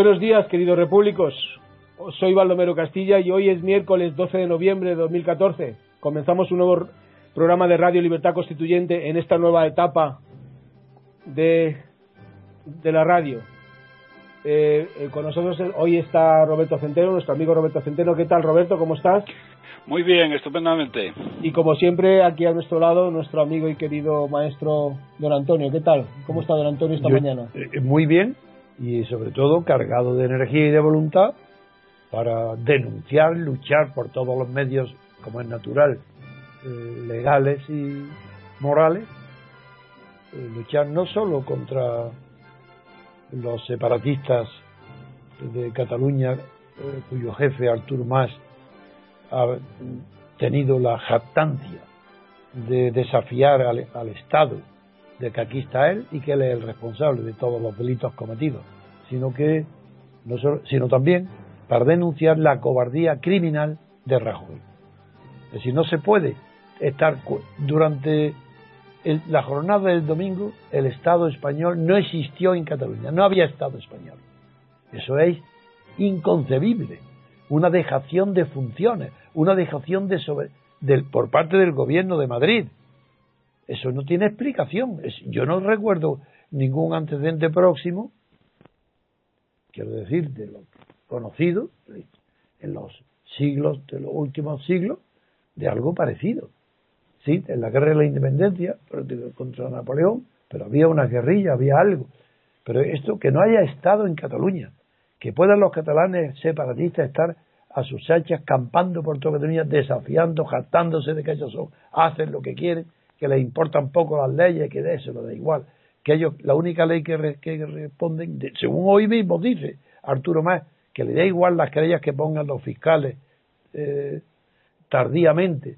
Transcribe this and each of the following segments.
Buenos días, queridos repúblicos. Soy Baldomero Castilla y hoy es miércoles 12 de noviembre de 2014. Comenzamos un nuevo programa de Radio Libertad Constituyente en esta nueva etapa de, de la radio. Eh, eh, con nosotros hoy está Roberto Centeno, nuestro amigo Roberto Centeno. ¿Qué tal, Roberto? ¿Cómo estás? Muy bien, estupendamente. Y como siempre, aquí a nuestro lado, nuestro amigo y querido maestro Don Antonio. ¿Qué tal? ¿Cómo está Don Antonio esta Yo, mañana? eh, muy bien y sobre todo cargado de energía y de voluntad para denunciar, luchar por todos los medios, como es natural, eh, legales y morales, eh, luchar no solo contra los separatistas de Cataluña, eh, cuyo jefe Artur Mas ha tenido la jactancia de desafiar al, al Estado de que aquí está él y que él es el responsable de todos los delitos cometidos, sino que sino también para denunciar la cobardía criminal de Rajoy. Es decir, no se puede estar durante la jornada del domingo el Estado español no existió en Cataluña, no había Estado español. Eso es inconcebible, una dejación de funciones, una dejación de sobre- por parte del gobierno de Madrid. Eso no tiene explicación. Yo no recuerdo ningún antecedente próximo, quiero decir, de lo conocido en los siglos, de los últimos siglos, de algo parecido. Sí, en la guerra de la independencia contra Napoleón, pero había una guerrilla, había algo. Pero esto, que no haya Estado en Cataluña, que puedan los catalanes separatistas estar a sus hachas campando por toda Cataluña, desafiando, jactándose de que ellos hacen lo que quieren, que les importan poco las leyes, que de eso no da igual. Que ellos, la única ley que, re- que responden, de- según hoy mismo dice Arturo Más, que le da igual las querellas que pongan los fiscales eh, tardíamente,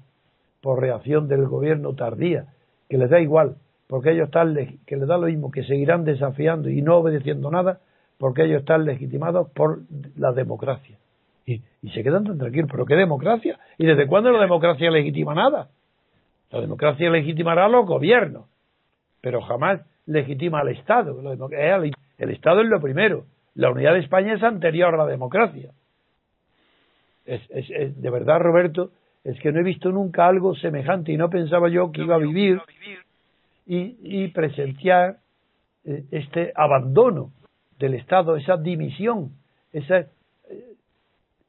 por reacción del gobierno tardía, que les da igual, porque ellos están, que les da lo mismo, que seguirán desafiando y no obedeciendo nada, porque ellos están legitimados por la democracia. Y, y se quedan tan tranquilos, pero ¿qué democracia? ¿Y desde cuándo la democracia legitima nada? La democracia legitimará a los gobiernos, pero jamás legitima al Estado. Al- El Estado es lo primero. La unidad de España es anterior a la democracia. Es, es- de verdad, Roberto, es que no he visto nunca algo semejante y no pensaba yo que iba a vivir y, y presenciar eh, este abandono del Estado, esa dimisión, esa, eh,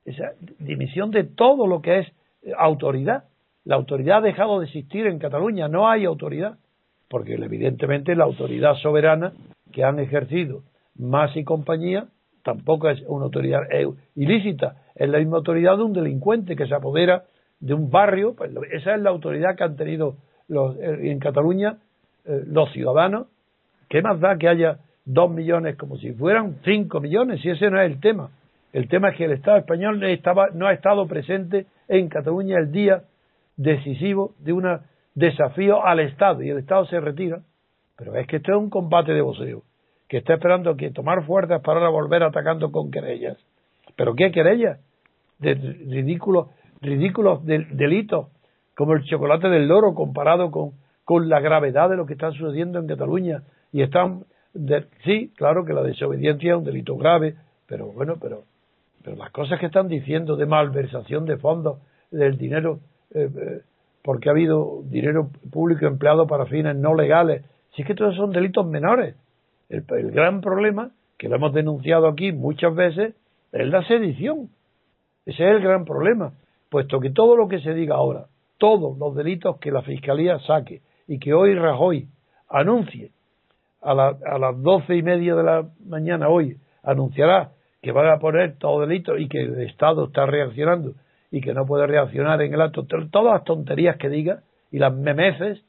esa dimisión de todo lo que es eh, autoridad. La autoridad ha dejado de existir en Cataluña, no hay autoridad, porque evidentemente la autoridad soberana que han ejercido más y compañía tampoco es una autoridad eh, ilícita, es la misma autoridad de un delincuente que se apodera de un barrio, pues esa es la autoridad que han tenido los, eh, en Cataluña eh, los ciudadanos, ¿qué más da que haya dos millones como si fueran cinco millones? Si ese no es el tema. El tema es que el Estado español estaba, no ha estado presente en Cataluña el día decisivo de un desafío al Estado y el Estado se retira. Pero es que esto es un combate de voceo, que está esperando que tomar fuerzas para volver atacando con querellas. ¿Pero qué querellas? De ridículos, ridículos delitos, como el chocolate del loro comparado con, con la gravedad de lo que está sucediendo en Cataluña. Y están, sí, claro que la desobediencia es un delito grave, pero bueno, pero pero las cosas que están diciendo de malversación de fondos, del dinero, eh, eh, porque ha habido dinero público empleado para fines no legales, si es que todos son delitos menores. El, gran problema, que lo hemos denunciado aquí muchas veces, es la sedición. Ese es el gran problema, puesto que todo lo que se diga ahora, todos los delitos que la Fiscalía saque y que hoy Rajoy anuncie a, a las doce y media de la mañana hoy, anunciará que van a poner todo delito y que el Estado está reaccionando y que no puede reaccionar en el acto, todas las tonterías que diga y las memeces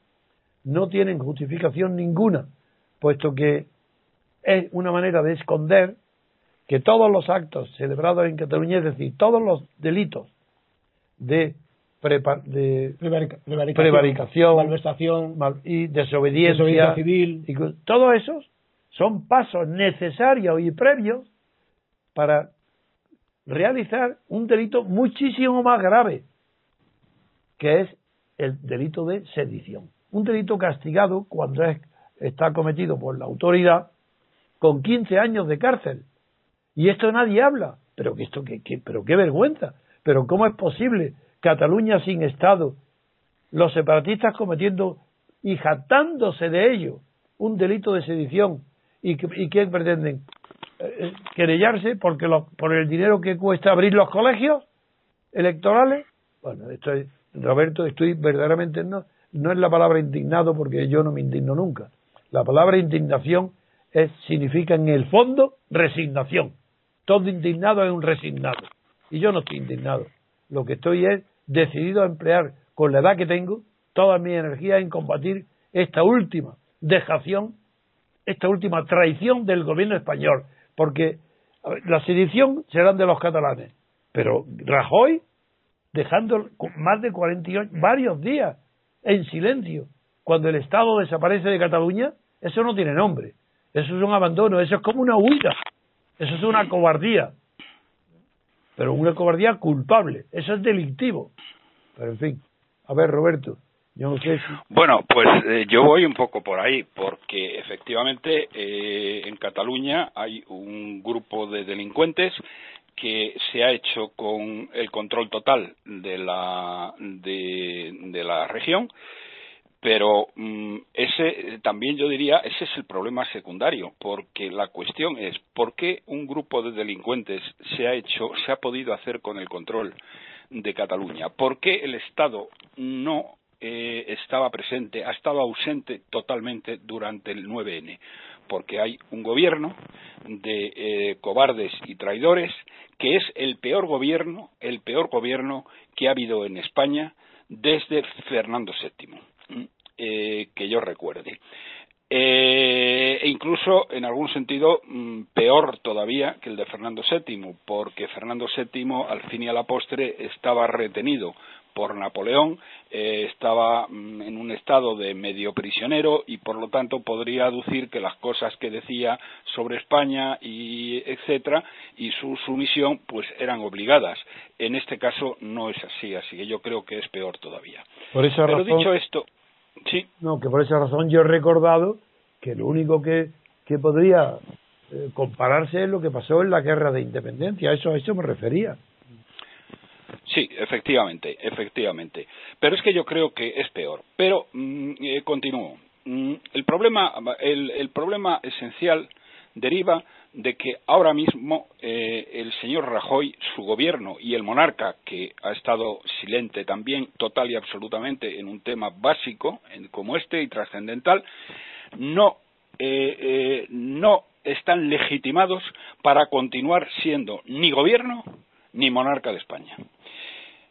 no tienen justificación ninguna, puesto que es una manera de esconder que todos los actos celebrados en Cataluña, es decir, todos los delitos de, de prevaricación, malversación y desobediencia, civil, y, todos esos son pasos necesarios y previos para realizar un delito muchísimo más grave, que es el delito de sedición. Un delito castigado cuando está cometido por la autoridad con 15 años de cárcel. Y esto nadie habla. Pero esto qué, pero qué vergüenza. Pero cómo es posible Cataluña sin Estado, los separatistas cometiendo y jactándose de ello un delito de sedición y que, y que pretenden querellarse porque por el dinero que cuesta abrir los colegios electorales. Bueno, estoy, Roberto, estoy verdaderamente no, no es la palabra indignado porque yo no me indigno nunca. La palabra indignación es, significa en el fondo resignación. Todo indignado es un resignado. Y yo no estoy indignado. Lo que estoy es decidido a emplear con la edad que tengo toda mi energía en combatir esta última dejación, esta última traición del gobierno español, porque la sedición serán de los catalanes, pero Rajoy dejando más de 48, varios días en silencio, cuando el Estado desaparece de Cataluña, eso no tiene nombre, eso es un abandono, eso es como una huida, eso es una cobardía, pero una cobardía culpable, eso es delictivo. Pero en fin, a ver Roberto, bueno, pues eh, yo voy un poco por ahí, porque efectivamente eh, en Cataluña hay un grupo de delincuentes que se ha hecho con el control total de la, de, la región, pero mm, ese también yo diría ese es el problema secundario, porque la cuestión es por qué un grupo de delincuentes se ha hecho, se ha podido hacer con el control de Cataluña, por qué el Estado no eh, estaba presente, ha estado ausente totalmente durante el 9N, porque hay un gobierno de eh, cobardes y traidores que es el peor gobierno, el peor gobierno que ha habido en España desde Fernando VII, eh, que yo recuerde. e incluso, en algún sentido, mm, peor todavía que el de Fernando VII, porque Fernando VII, al fin y a la postre, estaba retenido por Napoleón, eh, estaba mm, en un estado de medio prisionero y por lo tanto podría aducir que las cosas que decía sobre España y etcétera y su sumisión pues eran obligadas. En este caso no es así, así que yo creo que es peor todavía. Por esa Pero razón, dicho esto, sí. No, que por esa razón yo he recordado que lo único que, que podría eh, compararse es lo que pasó en la guerra de independencia, eso a eso me refería. Sí, efectivamente, efectivamente. Pero es que yo creo que es peor. Pero mm, eh, continúo. Mm, el problema, el, problema esencial deriva de que ahora mismo eh, el señor Rajoy, su gobierno y el monarca, que ha estado silente también, total y absolutamente, en un tema básico como este y trascendental, no, eh, no están legitimados para continuar siendo ni gobierno ni monarca de España.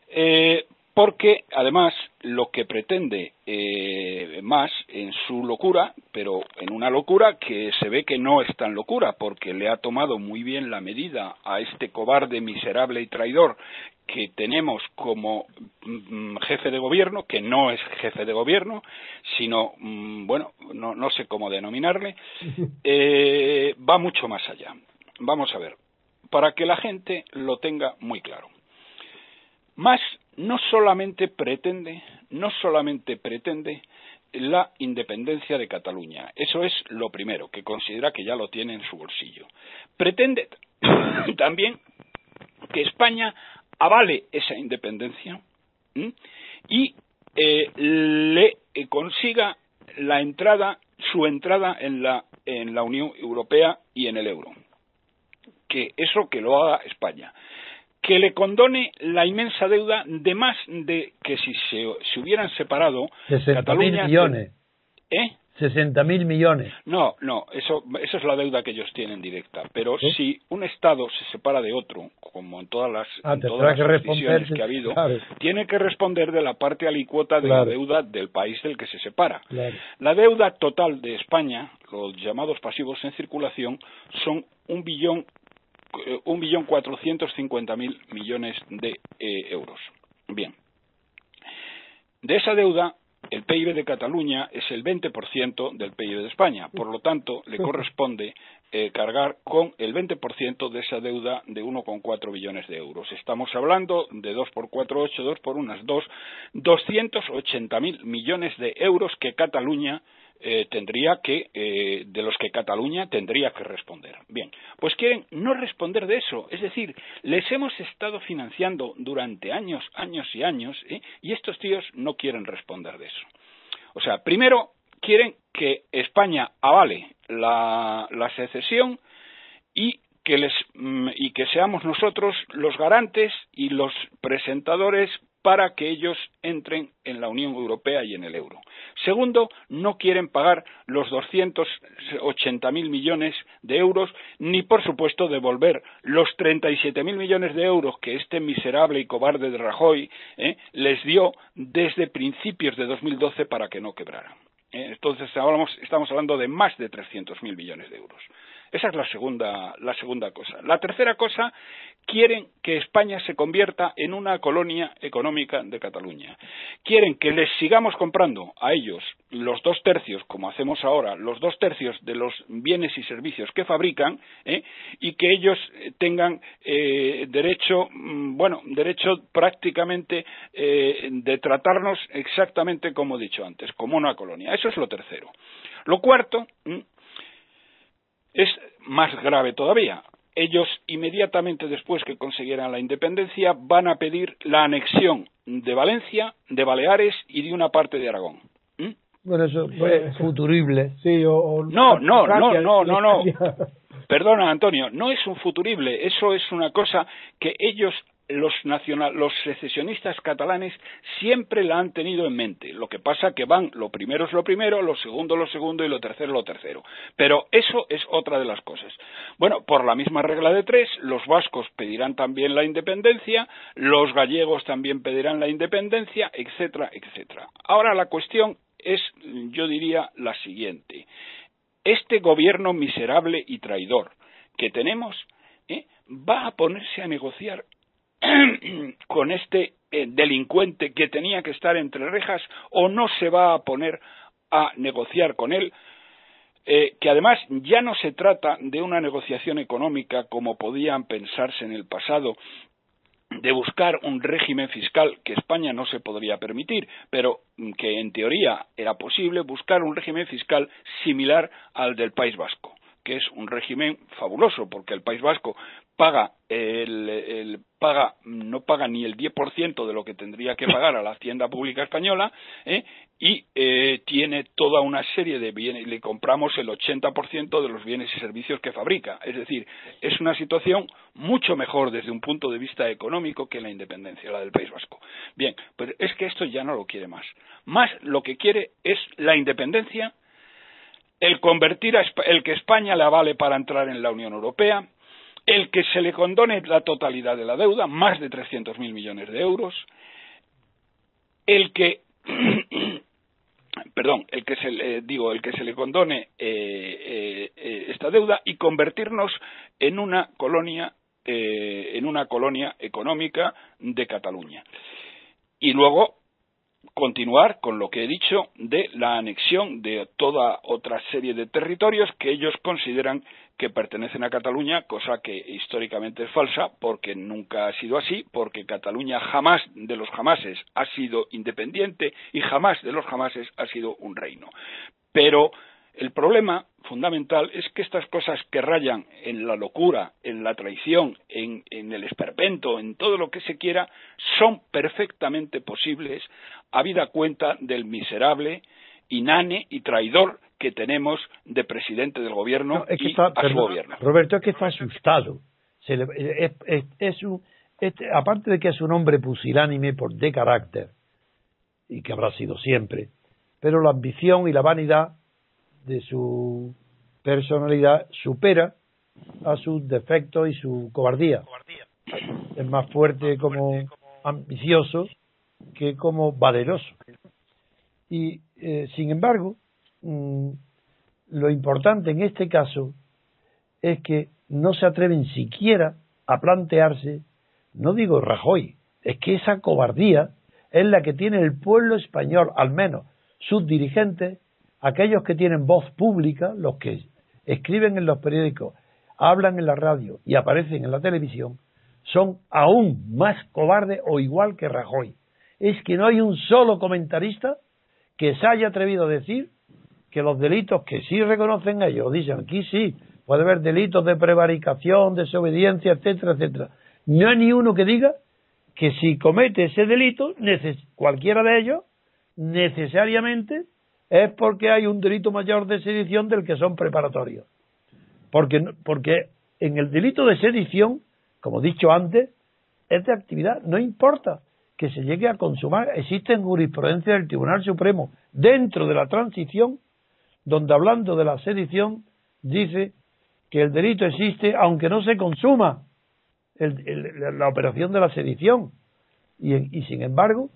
Eh, porque, además, lo que pretende eh, más en su locura, pero en una locura que se ve que no es tan locura, porque le ha tomado muy bien la medida a este cobarde, miserable y traidor que tenemos como mm, jefe de gobierno, que no es jefe de gobierno, sino, mm, bueno, no, no, sé cómo denominarle, eh, va mucho más allá. Vamos a ver, para que la gente lo tenga muy claro. Más no solamente pretende, no solamente pretende la independencia de Cataluña. Eso es lo primero, que considera que ya lo tiene en su bolsillo. Pretende también que España avale esa independencia y eh, le eh, consiga la entrada, su entrada en la, en la Unión Europea y en el euro. Que eso que lo haga España que le condone la inmensa deuda de más de que si se, se hubieran separado 60 millones. ¿Eh? 60 mil millones. No, no, eso, eso es la deuda que ellos tienen directa. Pero si un Estado se separa de otro, como en todas las, ah, todas que, que ha habido, tiene que responder de la parte alicuota de la deuda del país del que se separa. La deuda total de España, los llamados pasivos en circulación, son un billón eh, un billón cuatrocientos cincuenta mil millones de eh, euros. Bien. De esa deuda, el PIB de Cataluña es el 20% del PIB de España. Por lo tanto, le corresponde eh, cargar con el 20% de esa deuda de 1,4 billones de euros. Estamos hablando de 2 por 4, 8, 2 por unas 2, 280 mil millones de euros que Cataluña eh, tendría que, eh, de los que Cataluña tendría que responder. Bien, pues quieren no responder de eso, es decir, les hemos estado financiando durante años, años y años, ¿eh? y estos tíos no quieren responder de eso. O sea, primero quieren que España avale la, secesión y que, les, mm, y que seamos nosotros los garantes y los presentadores para que ellos entren en la Unión Europea y en el euro. Segundo, no quieren pagar los 280.000 millones de euros, ni por supuesto devolver los 37.000 millones de euros que este miserable y cobarde de Rajoy eh, les dio desde principios de 2012 para que no quebraran. Eh, entonces estamos hablando de más de 300.000 millones de euros. Esa es la segunda, la segunda cosa. La tercera cosa, quieren que España se convierta en una colonia económica de Cataluña. Quieren que les sigamos comprando a ellos los dos tercios, como hacemos ahora, los dos tercios de los bienes y servicios que fabrican, ¿eh? y que ellos tengan eh, derecho, mm, bueno, derecho prácticamente eh, de tratarnos exactamente como he dicho antes, como una colonia. Eso es lo tercero. Lo cuarto, es más grave todavía. Ellos, inmediatamente después que consiguieran la independencia, van a pedir la anexión de Valencia, de Baleares y de una parte de Aragón. ¿Mm? Bueno, eso fue futurible. Sí, o, no, no, no, no, no, no. Perdona, Antonio, no es un futurible, eso es una cosa que ellos los, los secesionistas catalanes siempre la han tenido en mente. Lo que pasa que van, lo primero es lo primero, lo segundo lo segundo y lo tercero lo tercero. Pero eso es otra de las cosas. Bueno, por la misma regla de tres, los vascos pedirán también la independencia, los gallegos también pedirán la independencia, etcétera, etcétera. Ahora la cuestión es, yo diría, la siguiente. Este gobierno miserable y traidor que tenemos, ¿eh? va a ponerse a negociar con este eh, delincuente que tenía que estar entre rejas o no se va a poner a negociar con él, eh, que además ya no se trata de una negociación económica como podían pensarse en el pasado, de buscar un régimen fiscal que España no se podría permitir, pero que en teoría era posible buscar un régimen fiscal similar al del País Vasco que es un régimen fabuloso porque el País Vasco paga el, paga no paga ni el 10% de lo que tendría que pagar a la hacienda pública española ¿eh? y eh, tiene toda una serie de bienes le compramos el 80% de los bienes y servicios que fabrica. Es decir es una situación mucho mejor desde un punto de vista económico que la independencia la del País Vasco. Bien pues es que esto ya no lo quiere más. Más lo que quiere es la independencia el convertir a, el que España le avale para entrar en la Unión Europea, el que se le condone la totalidad de la deuda, más de 300.000 millones de euros, el que perdón, el que se le, digo, el que se le condone eh, eh, esta deuda y convertirnos en una colonia en una colonia económica de Cataluña. Y luego continuar con lo que he dicho de la anexión de toda otra serie de territorios que ellos consideran que pertenecen a Cataluña, cosa que históricamente es falsa, porque nunca ha sido así, porque Cataluña jamás de los jamases ha sido independiente y jamás de los jamases ha sido un reino. Pero el problema fundamental es que estas cosas que rayan en la locura, en la traición, en, el esperpento, en todo lo que se quiera, son perfectamente posibles, habida cuenta del miserable, inane y traidor que tenemos de presidente del gobierno y a su gobierno. Roberto, es que está asustado. aparte de que es un hombre pusilánime por de carácter, y que habrá sido siempre, pero la ambición y la vanidad de su personalidad supera a sus defectos y su cobardía. Es más fuerte como ambicioso que como valeroso. Y, eh, sin embargo, mm, lo importante en este caso es que no se atreven siquiera a plantearse, no digo Rajoy, es que esa cobardía es la que tiene el pueblo español, al menos sus dirigentes, aquellos que tienen voz pública, los que escriben en los periódicos, hablan en la radio y aparecen en la televisión, son aún más cobardes o igual que Rajoy. Es que no hay un solo comentarista que se haya atrevido a decir que los delitos que sí reconocen ellos, dicen aquí sí, puede haber delitos de prevaricación, desobediencia, etcétera, etcétera. No hay ni uno que diga que si comete ese delito, cualquiera de ellos, necesariamente es porque hay un delito mayor de sedición del que son preparatorios. Porque, porque en el delito de sedición, como he dicho antes, es de actividad, no importa que se llegue a consumar. Existen jurisprudencia del Tribunal Supremo dentro de la transición, donde hablando de la sedición, dice que el delito existe aunque no se consuma la operación de la sedición. y sin embargo,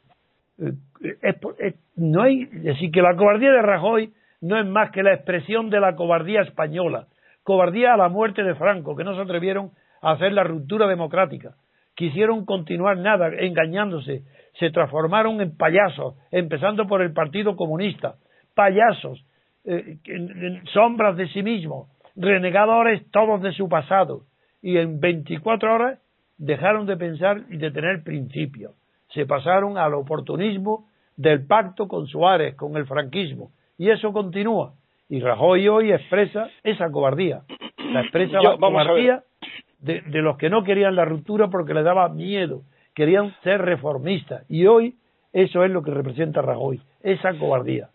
no hay, decir, que la cobardía de Rajoy no es más que la expresión de la cobardía española, cobardía a la muerte de Franco, que no se atrevieron a hacer la ruptura democrática, quisieron continuar nada, engañándose, se transformaron en payasos, empezando por el Partido Comunista, payasos, eh, sombras de sí mismos, renegadores todos de su pasado, y en 24 horas dejaron de pensar y de tener principios se pasaron al oportunismo del pacto con Suárez, con el franquismo. Y eso continúa. Y Rajoy hoy expresa esa cobardía. La expresa la cobardía de, de, los que no querían la ruptura porque les daba miedo. Querían ser reformistas. Y hoy eso es lo que representa Rajoy, esa cobardía.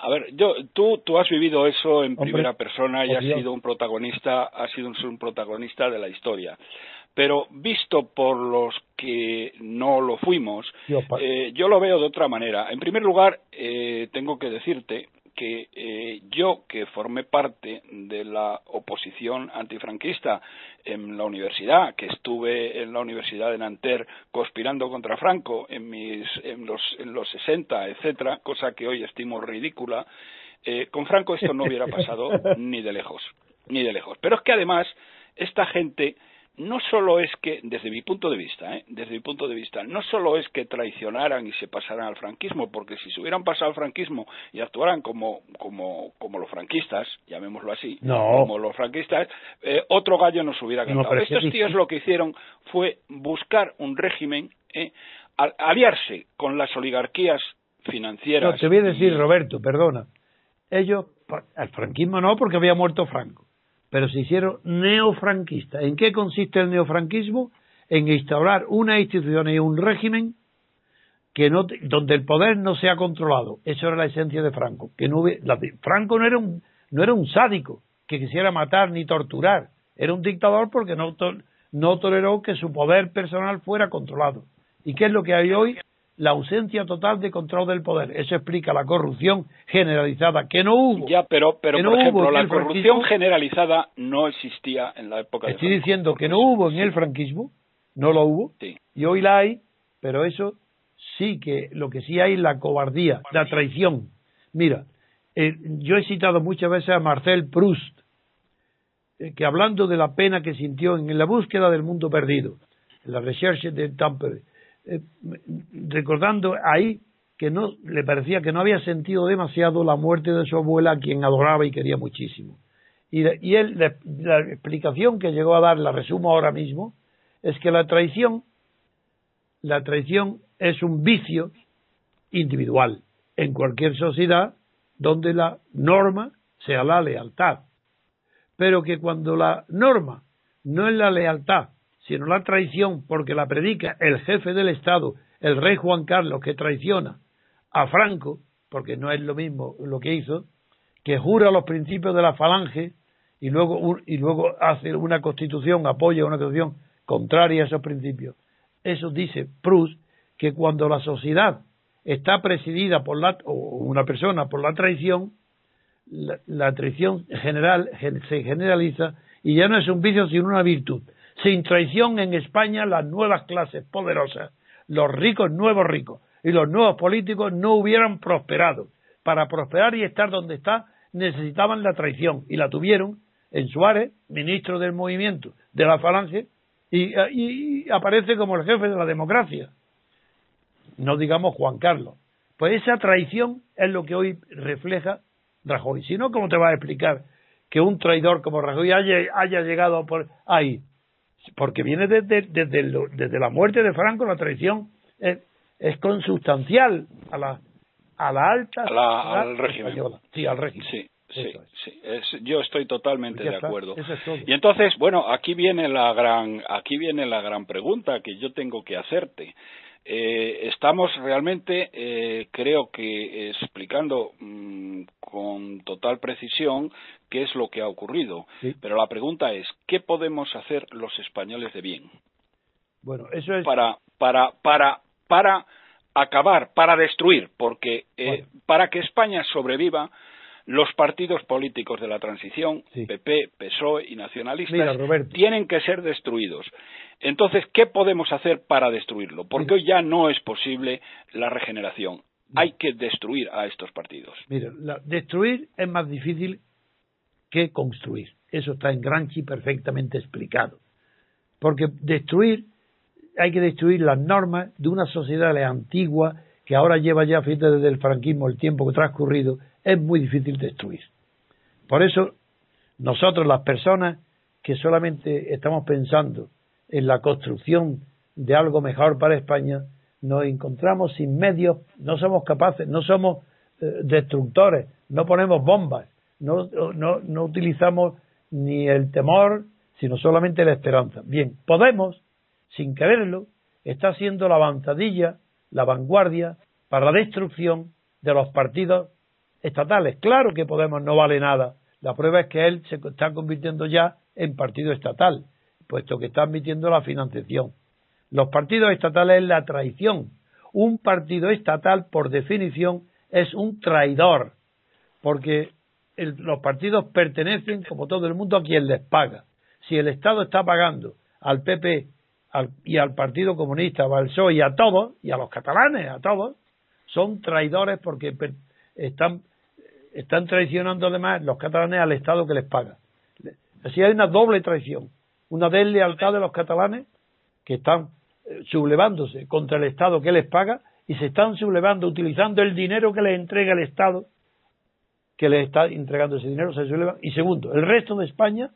A ver, yo, tú, tú has vivido eso en primera persona y has sido un protagonista, has sido un protagonista de la historia pero visto por los que no lo fuimos, eh, yo lo veo de otra manera. En primer lugar, eh, tengo que decirte que eh, yo, que formé parte de la oposición antifranquista en la universidad, que estuve en la Universidad de Nanterre conspirando contra Franco en, mis, en, los, en los 60, etcétera, cosa que hoy estimo ridícula, con Franco esto no hubiera pasado ni de lejos, ni de lejos. Pero es que además, esta gente no solo es que, desde mi punto de vista, ¿eh? desde mi punto de vista, no solo es que traicionaran y se pasaran al franquismo, porque si se hubieran pasado al franquismo y actuaran como, como, como los franquistas, llamémoslo así, como los franquistas, eh, otro gallo nos hubiera cantado. Estos tíos lo que hicieron fue buscar un régimen, ¿eh? aliarse con las oligarquías financieras. No, te voy a decir, Roberto, perdona. Ellos, al franquismo no, porque había muerto Franco pero se hicieron neofranquistas. ¿En qué consiste el neofranquismo? En instaurar una institución y un régimen que no, donde el poder no sea controlado. Eso era la esencia de Franco. Que no, Franco no era, un, no era un sádico que quisiera matar ni torturar. Era un dictador porque no, no toleró que su poder personal fuera controlado. ¿Y qué es lo que hay hoy? La ausencia total de control del poder. Eso explica la corrupción generalizada, que no hubo. Ya, pero, pero por ejemplo, la corrupción generalizada no existía en la época Estoy diciendo que no hubo en el franquismo, no lo hubo, y hoy la hay, pero eso sí que lo que sí hay es la cobardía, la traición. Mira, eh, yo he citado muchas veces a Marcel Proust, eh, que hablando de la pena que sintió en la búsqueda del mundo perdido, en la recherche de Tampere, eh, recordando ahí que no le parecía que no había sentido demasiado la muerte de su abuela, a quien adoraba y quería muchísimo. Y, y él, la, la, explicación que llegó a dar, la resumo ahora mismo, es que la traición, la traición es un vicio individual en cualquier sociedad donde la norma sea la lealtad. Pero que cuando la norma no es la lealtad, sino la traición, porque la predica el jefe del Estado, el rey Juan Carlos, que traiciona a Franco, porque no es lo mismo lo que hizo, que jura los principios de la falange y luego, y luego hace una constitución, apoya una constitución contraria a esos principios. Eso dice Proust, que cuando la sociedad está presidida por la, o una persona por la traición, la, traición general se generaliza y ya no es un vicio sino una virtud. Sin traición en España las nuevas clases poderosas, los ricos nuevos ricos y los nuevos políticos no hubieran prosperado. Para prosperar y estar donde está necesitaban la traición y la tuvieron en Suárez, ministro del movimiento de la Falange, y aparece como el jefe de la democracia no digamos Juan Carlos. Pues esa traición es lo que hoy refleja Rajoy. Si no, ¿cómo te va a explicar que un traidor como Rajoy haya, llegado por ahí? Porque viene desde, desde, la muerte de Franco, la traición es, consustancial a la, a la alta. al régimen. Sí, al régimen. Sí. Sí, sí. yo estoy totalmente de acuerdo. y entonces, bueno, aquí viene la gran, aquí viene la gran pregunta que yo tengo que hacerte. Eh, estamos realmente, eh, creo que explicando mm, con total precisión qué es lo que ha ocurrido. Pero la pregunta es, ¿qué podemos hacer los españoles de bien? Bueno, eso es para para para para acabar, para destruir, porque eh, para que España sobreviva los partidos políticos de la transición, PP, PSOE y nacionalistas, tienen que ser destruidos. Entonces, ¿qué podemos hacer para destruirlo? Porque hoy ya no es posible la regeneración. Hay que destruir a estos partidos. Mira, destruir es más difícil que construir. Eso está en Granchi perfectamente explicado. Porque destruir, hay que destruir las normas de una sociedad antigua que ahora lleva ya, fíjate, desde el franquismo, el tiempo que transcurrido, es muy difícil destruir. Por eso, nosotros, las personas que solamente estamos pensando en la construcción de algo mejor para España, nos encontramos sin medios, no somos capaces, no somos eh, destructores, no ponemos bombas, no, no, no utilizamos ni el temor, sino solamente la esperanza. Bien, Podemos, sin quererlo, está siendo la avanzadilla, la vanguardia para la destrucción de los partidos estatales. Claro que Podemos no vale nada. La prueba es que él se está convirtiendo ya en partido estatal puesto que está admitiendo la financiación. Los partidos estatales es la traición. Un partido estatal, por definición, es un traidor, porque los partidos pertenecen, como todo el mundo, a quien les paga. Si el Estado está pagando al PP y al Partido Comunista, al PSOE y a todos, y a los catalanes, a todos, son traidores porque están, están traicionando además los catalanes al Estado que les paga. Así hay una doble traición una deslealtad de los catalanes que están eh, sublevándose contra el Estado que les paga y se están sublevando utilizando el dinero que les entrega el Estado que les está entregando ese dinero se sublevan y segundo el resto de España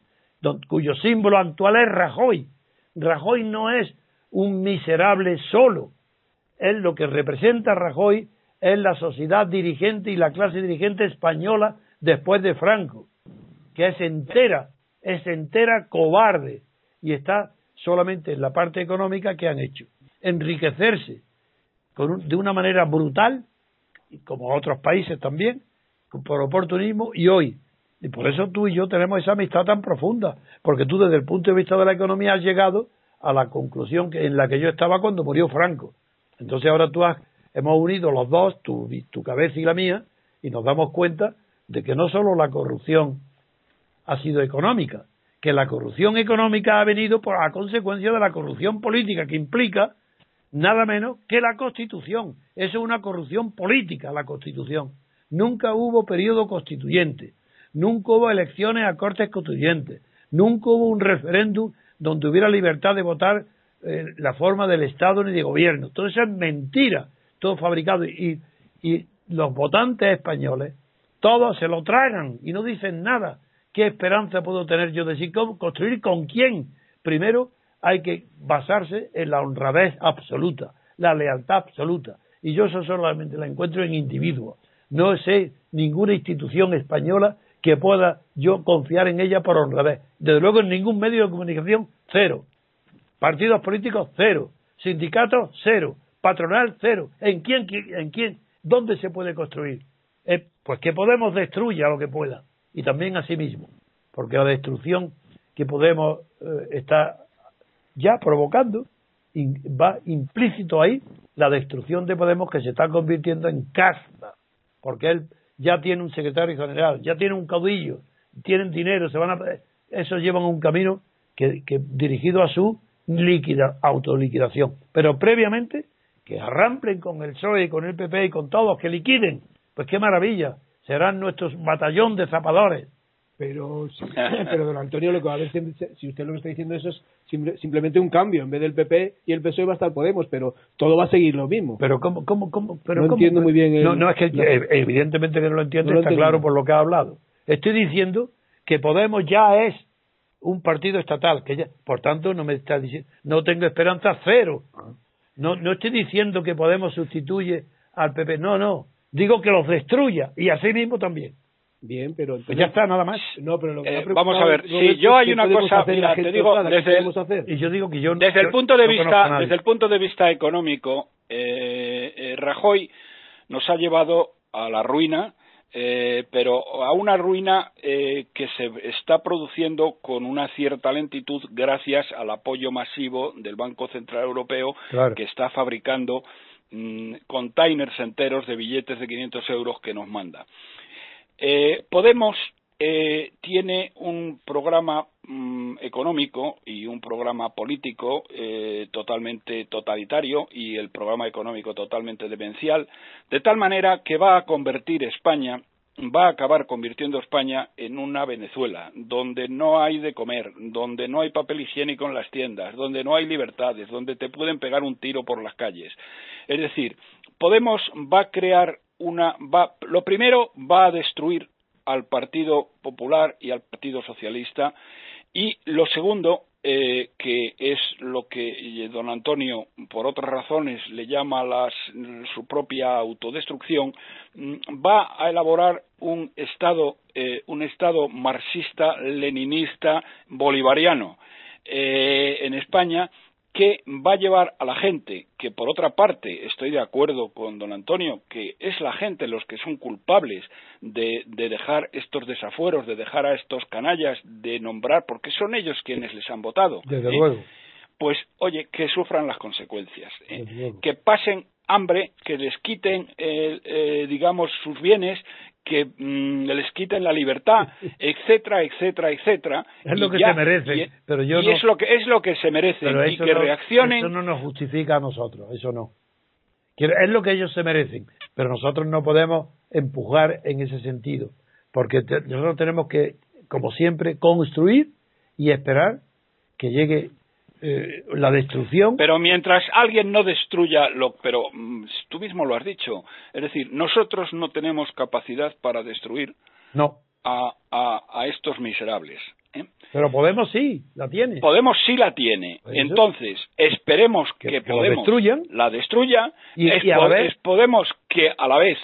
cuyo símbolo actual es Rajoy Rajoy no es un miserable solo es lo que representa Rajoy es la sociedad dirigente y la clase dirigente española después de Franco que es entera es entera cobarde y está solamente en la parte económica que han hecho. Enriquecerse de una manera brutal, como otros países también, por oportunismo, y hoy. Y por eso tú y yo tenemos esa amistad tan profunda, porque tú desde el punto de vista de la economía has llegado a la conclusión que, en la que yo estaba cuando murió Franco. Entonces ahora tú has, hemos unido los dos, tu, tu cabeza y la mía, y nos damos cuenta de que no solo la corrupción ha sido económica, que la corrupción económica ha venido por a consecuencia de la corrupción política que implica nada menos que la Constitución. Eso es una corrupción política, la Constitución. Nunca hubo periodo constituyente, nunca hubo elecciones a cortes constituyentes, nunca hubo un referéndum donde hubiera libertad de votar eh, la forma del Estado ni de gobierno. Todo eso es mentira, todo fabricado. Y, los votantes españoles, todos se lo tragan y no dicen nada. ¿Qué esperanza puedo tener yo de decir construir con quién? Primero hay que basarse en la honradez absoluta, la lealtad absoluta. Y yo eso solamente la encuentro en individuos. No sé ninguna institución española que pueda yo confiar en ella por honradez. Desde luego en ningún medio de comunicación, cero. Partidos políticos, cero. Sindicatos, cero. Patronal, cero. ¿En quién? ¿En quién? ¿Dónde se puede construir? Eh, pues que Podemos destruya lo que pueda. Y también a sí mismo. Porque la destrucción que Podemos eh, está ya provocando va implícito ahí la destrucción de Podemos que se está convirtiendo en casta. Porque él ya tiene un secretario general, ya tiene un caudillo, tienen dinero, se van a eso llevan un camino que, dirigido a su líquida autoliquidación. Pero previamente que arramplen con el PSOE y con el PP y con todos, que liquiden. Pues qué maravilla, serán nuestros batallón de zapadores. Pero, pero don Antonio, lo que va a si usted lo que está diciendo eso es simplemente un cambio. En vez del PP y el PSOE va a estar Podemos, pero todo va a seguir lo mismo. Pero ¿cómo? cómo, cómo pero no entiendo muy bien. no, no, es que evidentemente que no lo entiendo, está claro por lo que ha hablado. Estoy diciendo que Podemos ya es un partido estatal, que ya, por tanto no me está diciendo, no tengo esperanza cero. No, no estoy diciendo que Podemos sustituye al PP, no, no, digo que los destruya y así mismo también. Bien, pero pues ya está, nada más. No, pero lo que eh, vamos a ver, si yo hay una cosa, mira, te digo, desde el, y yo digo que yo desde el punto de vista, desde el punto de vista económico, eh, eh, Rajoy nos ha llevado a la ruina, eh, pero a una ruina eh, que se está produciendo con una cierta lentitud gracias al apoyo masivo del Banco Central Europeo que está fabricando mm, containers enteros de billetes de 500 euros que nos manda. Eh, Podemos eh, tiene un programa mm, económico y un programa político eh, totalmente totalitario y el programa económico totalmente demencial, de tal manera que va a convertir España va a acabar convirtiendo España en una Venezuela, donde no hay de comer, donde no hay papel higiénico en las tiendas, donde no hay libertades, donde te pueden pegar un tiro por las calles. Es decir, Podemos va a crear una va, lo primero va a destruir al Partido Popular y al Partido Socialista. Y lo segundo eh, que es lo que don Antonio, por otras razones, le llama su propia autodestrucción, mm, va a elaborar un Estado, eh, un Estado marxista, leninista, bolivariano. Eh, en España que va a llevar a la gente, que por otra parte estoy de acuerdo con don Antonio, que es la gente los que son culpables de, dejar estos desafueros, de dejar a estos canallas, de nombrar, porque son ellos quienes les han votado. Desde ¿eh? luego. Pues, oye, que sufran las consecuencias, ¿eh? que pasen hambre, que les quiten, eh, digamos, sus bienes, que mm, les quiten la libertad, etcétera, etcétera, etcétera. Es lo que se merecen, pero yo y es lo que es lo que se merecen y que reaccionen. Eso no nos justifica a nosotros, eso no. Es lo que ellos se merecen, pero nosotros no podemos empujar en ese sentido, porque nosotros tenemos que, como siempre, construir y esperar que llegue eh, la destrucción. Pero mientras alguien no destruya lo, pero mm, tú mismo lo has dicho, es decir, nosotros no tenemos capacidad para destruir no. a, a, estos miserables. ¿eh? Pero Podemos sí, la tiene. Podemos sí la tiene. Entonces, esperemos que, Podemos la destruya y, Podemos que a la vez,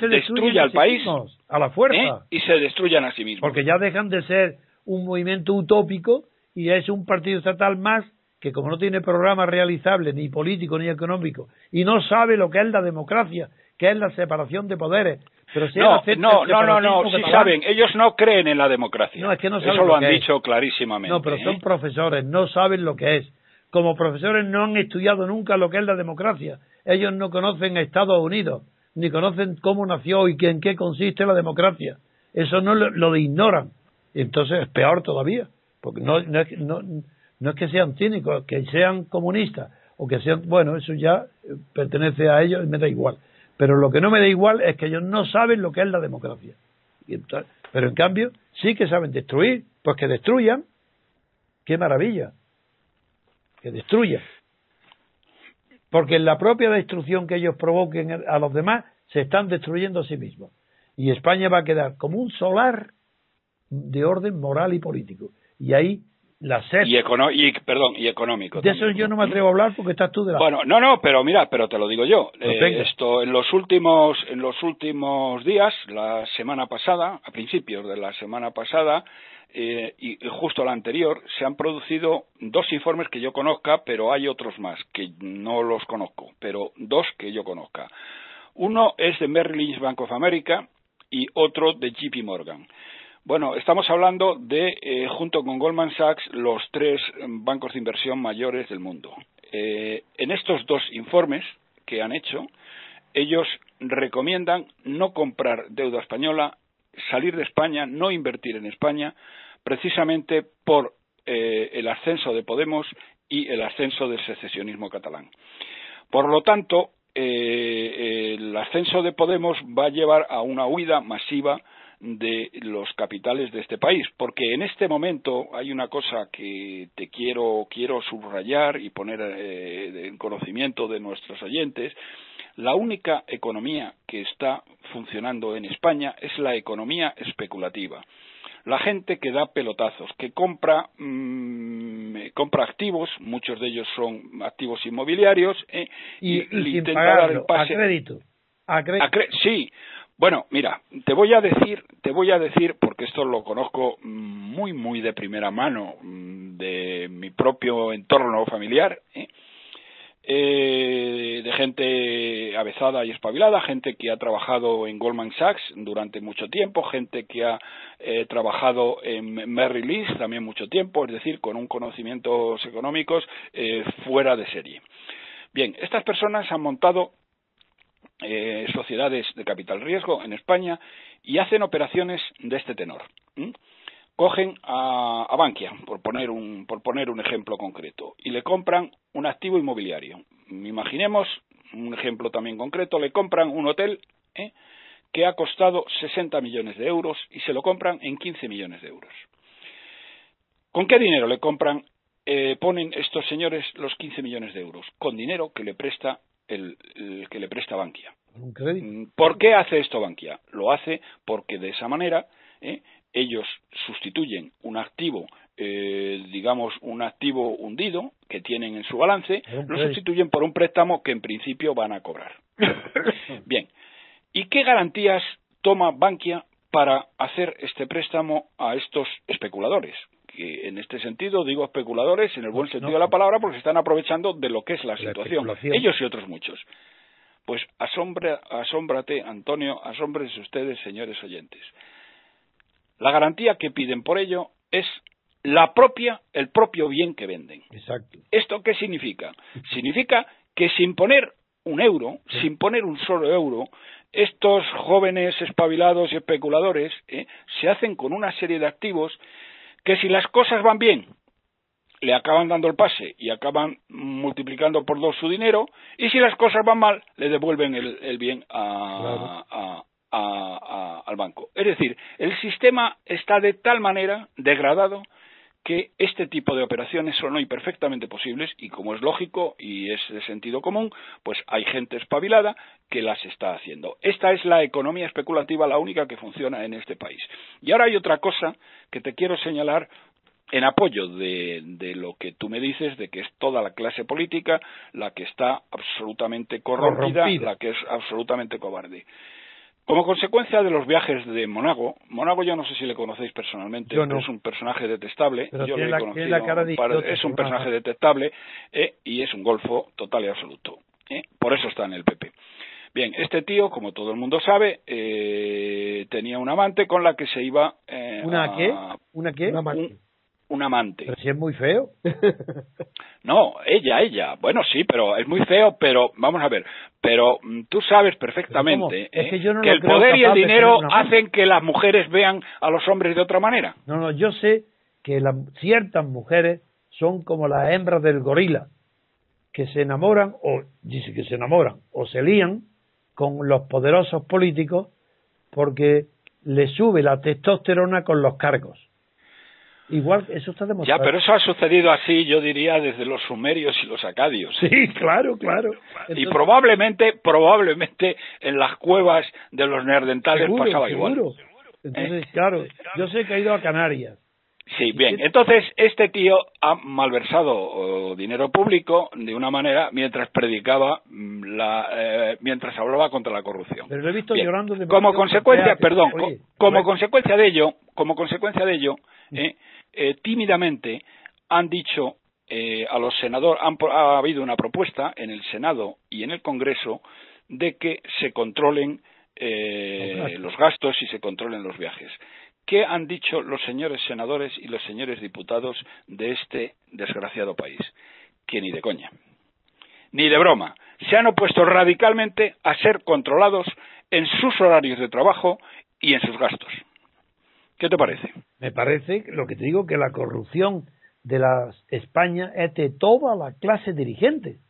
destruya al país a la fuerza ¿eh? y se destruyan a sí mismos. Porque ya dejan de ser un movimiento utópico y es un partido estatal más que como no tiene programa realizable ni político ni económico y no sabe lo que es la democracia, que es la separación de poderes, pero si no, no, no, no, no, sí saben, ellos no creen en la democracia. No, es que no saben Eso lo, han dicho clarísimamente. No, pero son ¿eh? profesores, no saben lo que es. Como profesores no han estudiado nunca lo que es la democracia. Ellos no conocen Estados Unidos, ni conocen cómo nació y en qué consiste la democracia. Eso no lo, lo ignoran. Entonces es peor todavía porque no, no, no, no es que sean cínicos, que sean comunistas o que sean, bueno, eso ya eh, pertenece a ellos y me da igual. Pero lo que no me da igual es que ellos no saben lo que es la democracia. pero en cambio, sí que saben destruir, pues que destruyan. ¡Qué maravilla! Que destruyan. Porque en la propia destrucción que ellos provoquen a los demás, se están destruyendo a sí mismos. Y España va a quedar como un solar de orden moral y político. Y ahí la sed. Y, y, perdón, y económico. De eso yo no me atrevo a hablar porque estás tú de la. Bueno, no, no, pero mira, pero te lo digo yo. Pues eh, esto en los últimos, en los últimos días, la semana pasada, a principios de la semana pasada, eh, y justo la anterior, se han producido dos informes que yo conozca, pero hay otros más que no los conozco, pero dos que yo conozca. Uno es de Merrill Lynch Bank of America y otro de JP Morgan. Bueno, estamos hablando de, eh, junto con Goldman Sachs, los tres bancos de inversión mayores del mundo. Eh, en estos dos informes que han hecho, ellos recomiendan no comprar deuda española, salir de España, no invertir en España, precisamente por eh, el ascenso de Podemos y el ascenso del secesionismo catalán. Por lo tanto, el ascenso de Podemos va a llevar a una huida masiva de los capitales de este país, porque en este momento hay una cosa que te quiero quiero subrayar y poner eh, en conocimiento de nuestros oyentes. La única economía que está funcionando en España es la economía especulativa. La gente que da pelotazos, que compra, mm, compra activos, muchos de ellos son activos inmobiliarios, eh, y, intenta dar el pase. A crédito. A sí, bueno, mira, te voy a decir, te voy a decir, porque esto lo conozco muy, muy de primera mano mm, de mi propio entorno familiar, ¿eh? Eh, de gente avezada y espabilada, gente que ha trabajado en Goldman Sachs durante mucho tiempo, gente que ha eh, trabajado en Merrill Lynch también mucho tiempo, es decir, con un conocimientos económicos fuera de serie. Bien, estas personas han montado eh, sociedades de capital riesgo en España y hacen operaciones de este tenor. Cogen a, Bankia, por poner, un, por poner un ejemplo concreto, y le compran un activo inmobiliario. Imaginemos un ejemplo también concreto, le compran un hotel ¿eh? que ha costado 60 millones de euros y se lo compran en 15 millones de euros. ¿Con qué dinero le compran, eh, ponen estos señores los 15 millones de euros? Con dinero que le presta el, que le presta Bankia. Mm, ¿Por qué hace esto Bankia? Lo hace porque de esa manera ¿eh? ellos sustituyen un activo, eh, digamos, un activo hundido que tienen en su balance, lo sustituyen por un préstamo que en principio van a cobrar. Bien, ¿y qué garantías toma Bankia para hacer este préstamo a estos especuladores? Que en este sentido digo especuladores en el buen sentido de la palabra porque se están aprovechando de lo que es la, situación, ellos y otros muchos. Pues asombra, asómbrate, Antonio, asómbrense ustedes, señores oyentes. La garantía que piden por ello es la propia, el propio bien que venden. Exacto. ¿Esto qué significa? Significa que sin poner un euro, sin poner un solo euro, estos jóvenes espabilados y especuladores ¿eh? se hacen con una serie de activos que si las cosas van bien, le acaban dando el pase y acaban multiplicando por dos su dinero, y si las cosas van mal, le devuelven el, bien al banco. Es decir, el sistema está de tal manera degradado que este tipo de operaciones son hoy perfectamente posibles y como es lógico y es de sentido común, pues hay gente espabilada que las está haciendo. Esta es la economía especulativa la única que funciona en este país. Y ahora hay otra cosa que te quiero señalar en apoyo de, lo que tú me dices, de que es toda la clase política la que está absolutamente corrompida, la que es absolutamente cobarde. Como consecuencia de los viajes de Monago, Monago yo no sé si le conocéis personalmente, pero es un personaje detestable, yo le he conocido, es un personaje detestable eh, y es un golfo total y absoluto. Eh, por eso está en el PP. Bien, este tío, como todo el mundo sabe, eh, tenía un amante con la que se iba ¿Una qué? ¿Una qué? un amante. Pero si es muy feo. no, ella, ella. Bueno, sí, pero es muy feo, pero vamos a ver. Pero mm, tú sabes perfectamente ¿eh? que, el poder y el dinero hacen que las mujeres vean a los hombres de otra manera. No, no, yo sé que ciertas mujeres son como las hembras del gorila. que se enamoran, o dice que se enamoran, o se lían con los poderosos políticos porque le sube la testosterona con los cargos. Igual, eso está demostrado. Ya, pero eso ha sucedido así, yo diría, desde los sumerios y los acadios. Sí, claro, claro. y probablemente, probablemente en las cuevas de los neandertales pasaba igual. Entonces, claro, yo sé que ha ido a Canarias. Sí, bien. Entonces, este tío ha malversado dinero público de una manera mientras predicaba, mm, la, eh, mientras hablaba contra la corrupción. Pero lo he visto llorando de Como consecuencia, perdón, como consecuencia de ello, como consecuencia de ello, eh, eh, tímidamente han dicho a los senadores, ha habido una propuesta en el Senado y en el Congreso de que se controlen los gastos y se controlen los viajes. ¿Qué han dicho los señores senadores y los señores diputados de este desgraciado país? Que ni de coña, ni de broma. Se han opuesto radicalmente a ser controlados en sus horarios de trabajo y en sus gastos. ¿Qué te parece? Me parece lo que te digo, que la corrupción de la España es de toda la clase dirigente.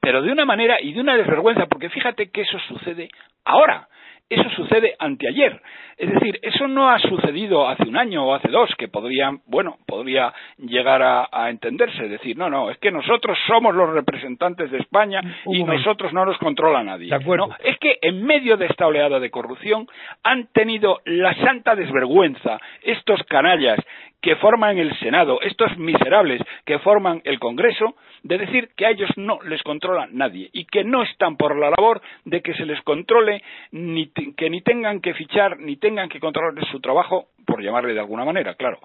Pero de una manera y de una desvergüenza, porque fíjate que eso sucede ahora. Eso sucede anteayer. Es decir, eso no ha sucedido hace un año o hace dos, que podrían, bueno, podría llegar a, entenderse. Decir, no, no, es que nosotros somos los representantes de España y nosotros no nos controla nadie. No, es que en medio de esta oleada de corrupción han tenido la santa desvergüenza estos canallas que forman el Senado, estos miserables que forman el Congreso, de decir que a ellos no les controla nadie y que no están por la labor de que se les controle, ni que ni tengan que fichar, ni tengan que controlar su trabajo, por llamarle de alguna manera, claro,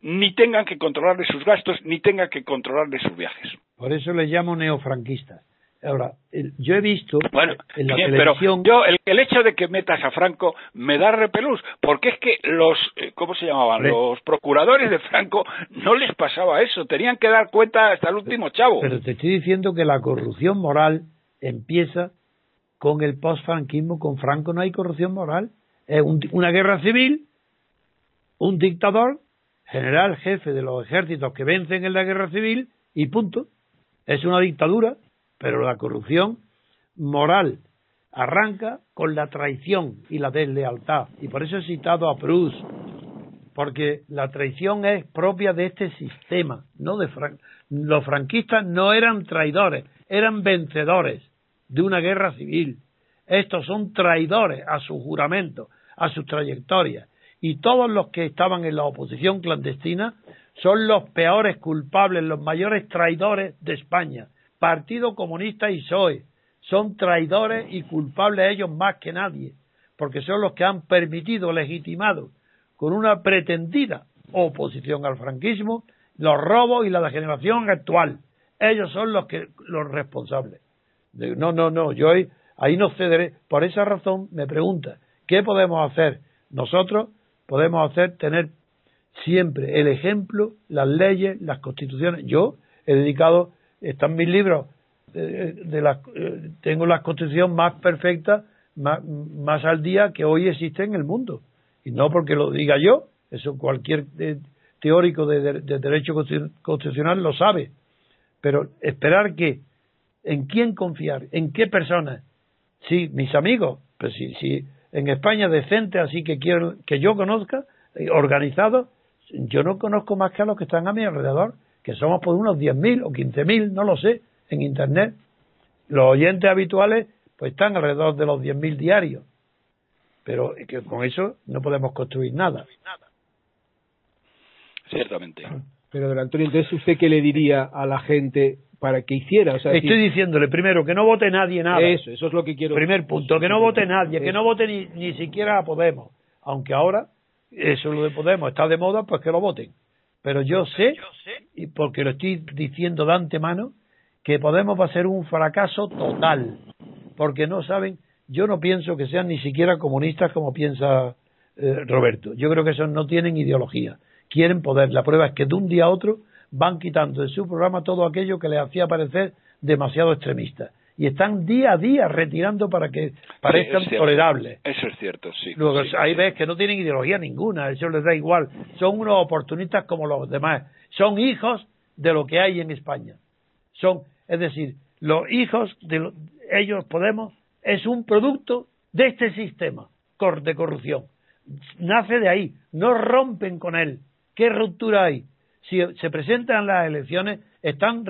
ni tengan que controlarle sus gastos, ni tengan que controlarle sus viajes. Por eso les llamo neofranquistas. Ahora, yo he visto bueno, en la televisión... Pero yo, el, hecho de que metas a Franco me da repelús, porque es que los, eh, ¿cómo se llamaban? Los procuradores de Franco no les pasaba eso, tenían que dar cuenta hasta el último chavo. Pero te estoy diciendo que la corrupción moral empieza con el post-franquismo, con Franco no hay corrupción moral, es una guerra civil, un dictador, general jefe de los ejércitos que vencen en la guerra civil y punto. Es una dictadura pero la corrupción moral arranca con la traición y la deslealtad. Y por eso he citado a Proust, porque la traición es propia de este sistema. No de Los franquistas no eran traidores, eran vencedores de una guerra civil. Estos son traidores a su juramento, a sus trayectorias. Y todos los que estaban en la oposición clandestina son los peores culpables, los mayores traidores de España Partido Comunista y PSOE son traidores y culpables ellos más que nadie, porque son los que han permitido, legitimado, con una pretendida oposición al franquismo, los robos y la degeneración actual. Ellos son los que los responsables. No, no, no, yo ahí, ahí no cederé. Por esa razón me pregunta, ¿qué podemos hacer? Nosotros podemos hacer tener siempre el ejemplo, las leyes, las constituciones. Yo he dedicado están mis libros, eh, de la, eh, tengo la constitución más perfecta, más, más, al día que hoy existe en el mundo. Y no porque lo diga yo, eso cualquier eh, teórico de, derecho constitucional lo sabe. Pero esperar que, ¿en quién confiar? ¿En qué personas? Sí, mis amigos, pues sí, sí, en España decente, así que quiero que yo conozca, organizado, yo no conozco más que a los que están a mi alrededor que somos por unos 10.000 o 15.000, no lo sé, en Internet. Los oyentes habituales pues están alrededor de los 10.000 diarios. Pero que con eso no podemos construir nada. Ciertamente. Pero, don Antonio, entonces, ¿usted qué le diría a la gente para que hiciera? Estoy diciéndole primero que no vote nadie nada. Eso, eso es lo que quiero. Primer punto, que no vote nadie, que no vote ni, ni siquiera a Podemos. Aunque ahora, eso lo de Podemos está de moda, pues que lo voten. Pero yo sé, y porque lo estoy diciendo de antemano, que Podemos va a ser un fracaso total, porque no saben, yo no pienso que sean ni siquiera comunistas como piensa eh, Roberto. Yo creo que esos no tienen ideología, quieren poder. La prueba es que de un día a otro van quitando de su programa todo aquello que les hacía parecer demasiado extremista y están día a día retirando para que parezcan tolerables. Eso es cierto, sí. Luego ahí ves que no tienen ideología ninguna, eso les da igual. Son unos oportunistas como los demás. Son hijos de lo que hay en España. son, es decir, los hijos de ellos Podemos es un producto de este sistema de corrupción. Nace de ahí, no rompen con él. ¿Qué ruptura hay? Si se presentan las elecciones, están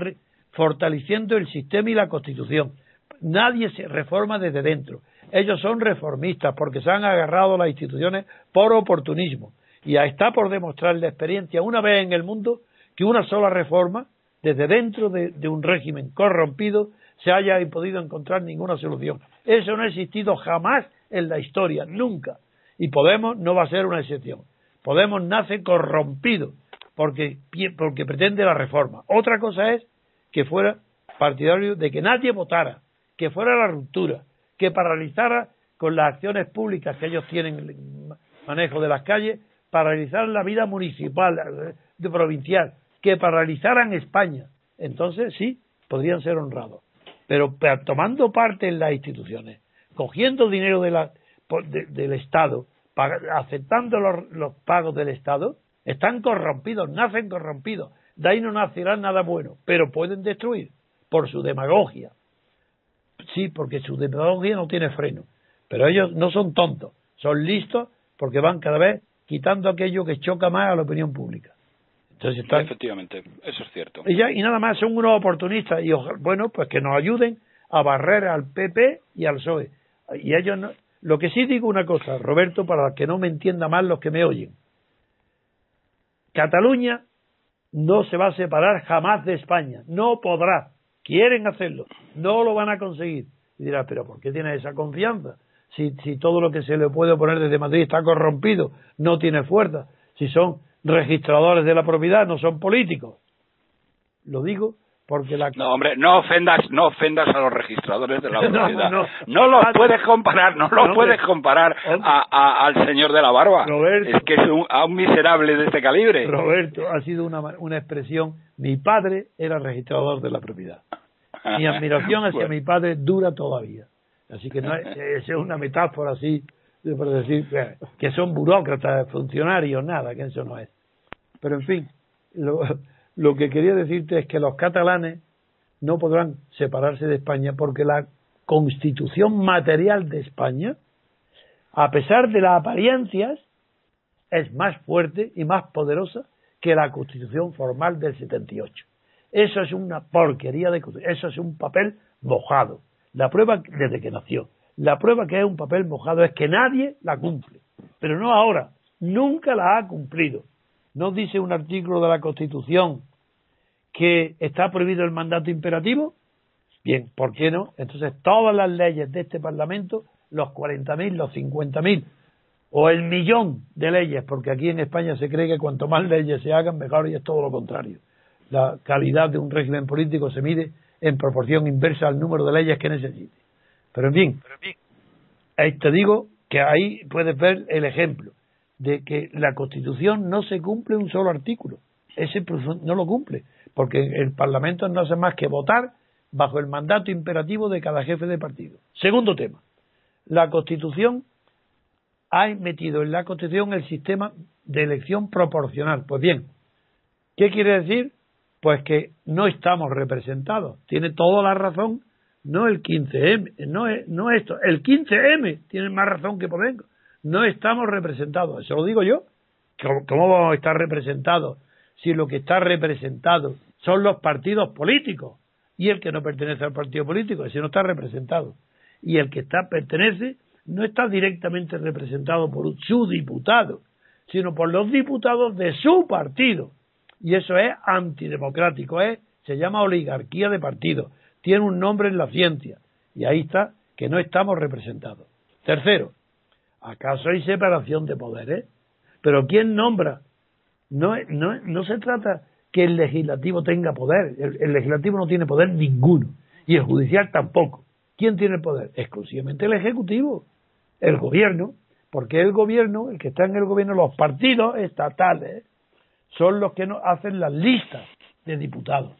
fortaleciendo el sistema y la constitución. Nadie se reforma desde dentro. Ellos son reformistas porque se han agarrado las instituciones por oportunismo. Y está por demostrar la experiencia una vez en el mundo que una sola reforma, desde dentro de, de un régimen corrompido, se haya podido encontrar ninguna solución. Eso no ha existido jamás en la historia, nunca. Y Podemos no va a ser una excepción. Podemos nace corrompido porque, porque pretende la reforma. Otra cosa es que fuera partidario de que nadie votara, que fuera la ruptura, que paralizara con las acciones públicas que ellos tienen el manejo de las calles, paralizar la vida municipal, eh, de provincial, que paralizaran España. Entonces sí, podrían ser honrados. Pero tomando parte en las instituciones, cogiendo dinero de la, del Estado, aceptando los pagos del Estado, están corrompidos, nacen corrompidos. De ahí no nacerá nada bueno, pero pueden destruir por su demagogia. Sí, porque su demagogia no tiene freno. Pero ellos no son tontos, son listos porque van cada vez quitando aquello que choca más a la opinión pública. Entonces están... Efectivamente, eso es cierto. Y, ya, y nada más son unos oportunistas y bueno, pues que nos ayuden a barrer al PP y al PSOE. Y ellos no... Lo que sí digo una cosa, Roberto, para que no me entienda mal los que me oyen. Cataluña no se va a separar jamás de España, no podrá. Quieren hacerlo, no lo van a conseguir. Y dirá, pero ¿por qué tiene esa confianza? Si todo lo que se le puede poner desde Madrid está corrompido, no tiene fuerza, si son registradores de la propiedad, no son políticos. Lo digo porque la... No, hombre, no ofendas, no ofendas a los registradores de la propiedad. no, los puedes comparar, no los puedes comparar a, al señor de la barba. Roberto, es que es un, a un miserable de este calibre. Roberto, ha sido una, una expresión. Mi padre era registrador de la propiedad. Mi admiración hacia mi padre dura todavía. Así que no es, es una metáfora así, para decir que son burócratas, funcionarios, nada, que eso no es. Pero en fin, lo, lo que quería decirte es que los catalanes no podrán separarse de España porque la constitución material de España, a pesar de las apariencias, es más fuerte y más poderosa que la constitución formal del 78. Eso es una porquería de eso es un papel mojado. La prueba desde que nació. La prueba que es un papel mojado es que nadie la cumple. Pero no ahora, nunca la ha cumplido. ¿No dice un artículo de la Constitución que está prohibido el mandato imperativo? Bien, ¿por qué no? Entonces todas las leyes de este Parlamento, los 40.000, los 50.000 o el millón de leyes, porque aquí en España se cree que cuanto más leyes se hagan, mejor y es todo lo contrario. La calidad de un régimen político se mide en proporción inversa al número de leyes que necesite. Pero en fin, te digo que ahí puedes ver el ejemplo de que la Constitución no se cumple un solo artículo. Ese no lo cumple porque el Parlamento no hace más que votar bajo el mandato imperativo de cada jefe de partido. Segundo tema, la Constitución ha metido en la Constitución el sistema de elección proporcional. Pues bien, ¿qué quiere decir? Pues que no estamos representados. Tiene toda la razón, no el 15M, no, no esto, el 15M tiene más razón que Podemos. No estamos representados, eso lo digo yo. ¿Cómo vamos a estar representados si lo que está representado son los partidos políticos y el que no pertenece al partido político, ese no está representado. Y el que está pertenece no está directamente representado por su diputado, sino por los diputados de su partido. Y eso es antidemocrático, es, se llama oligarquía de partidos, tiene un nombre en la ciencia. Y ahí está que no estamos representados. Tercero, ¿acaso hay separación de poderes? Pero ¿quién nombra? No, no, no se trata que el legislativo tenga poder. El, legislativo no tiene poder ninguno. Y el judicial tampoco. ¿Quién tiene el poder? Exclusivamente el ejecutivo, el gobierno, porque el gobierno, el que está en el gobierno, los partidos estatales, son los que nos hacen las listas de diputados.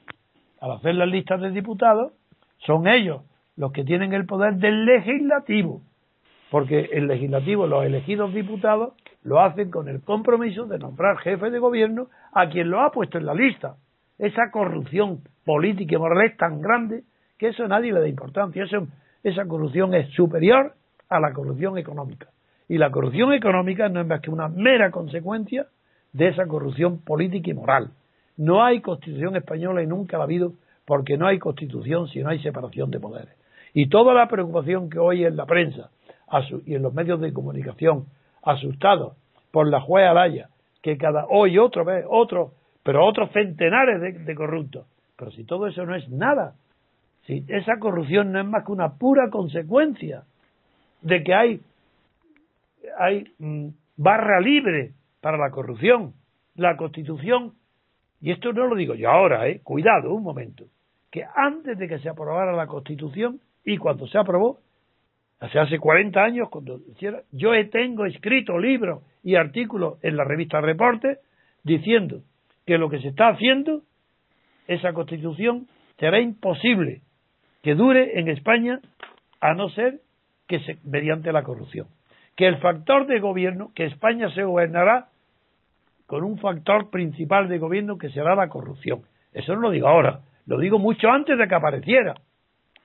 Al hacer las listas de diputados, son ellos los que tienen el poder del legislativo, porque el legislativo, los elegidos diputados, lo hacen con el compromiso de nombrar jefe de gobierno a quien lo ha puesto en la lista. esa corrupción política y moral es tan grande que eso nadie le da importancia. Esa corrupción es superior a la corrupción económica. Y la corrupción económica no es más que una mera consecuencia de esa corrupción política y moral. No hay constitución española y nunca la ha habido porque no hay constitución si no hay separación de poderes. Y toda la preocupación que hoy en la prensa y en los medios de comunicación, asustados por la juez Alaya, que cada hoy otra vez, otro, pero otros centenares de, de corruptos. Pero si todo eso no es nada, si esa corrupción no es más que una pura consecuencia de que hay, hay mm, barra libre para la corrupción. La Constitución, y esto no lo digo yo ahora, eh, cuidado, un momento, que antes de que se aprobara la Constitución y cuando se aprobó, hace hace 40 años, cuando yo tengo escrito libros y artículos en la revista Reporte diciendo que lo que se está haciendo, esa Constitución, será imposible que dure en España a no ser que se, mediante la corrupción. Que el factor de gobierno, que España se gobernará con un factor principal de gobierno que será la corrupción. Eso no lo digo ahora, lo digo mucho antes de que apareciera.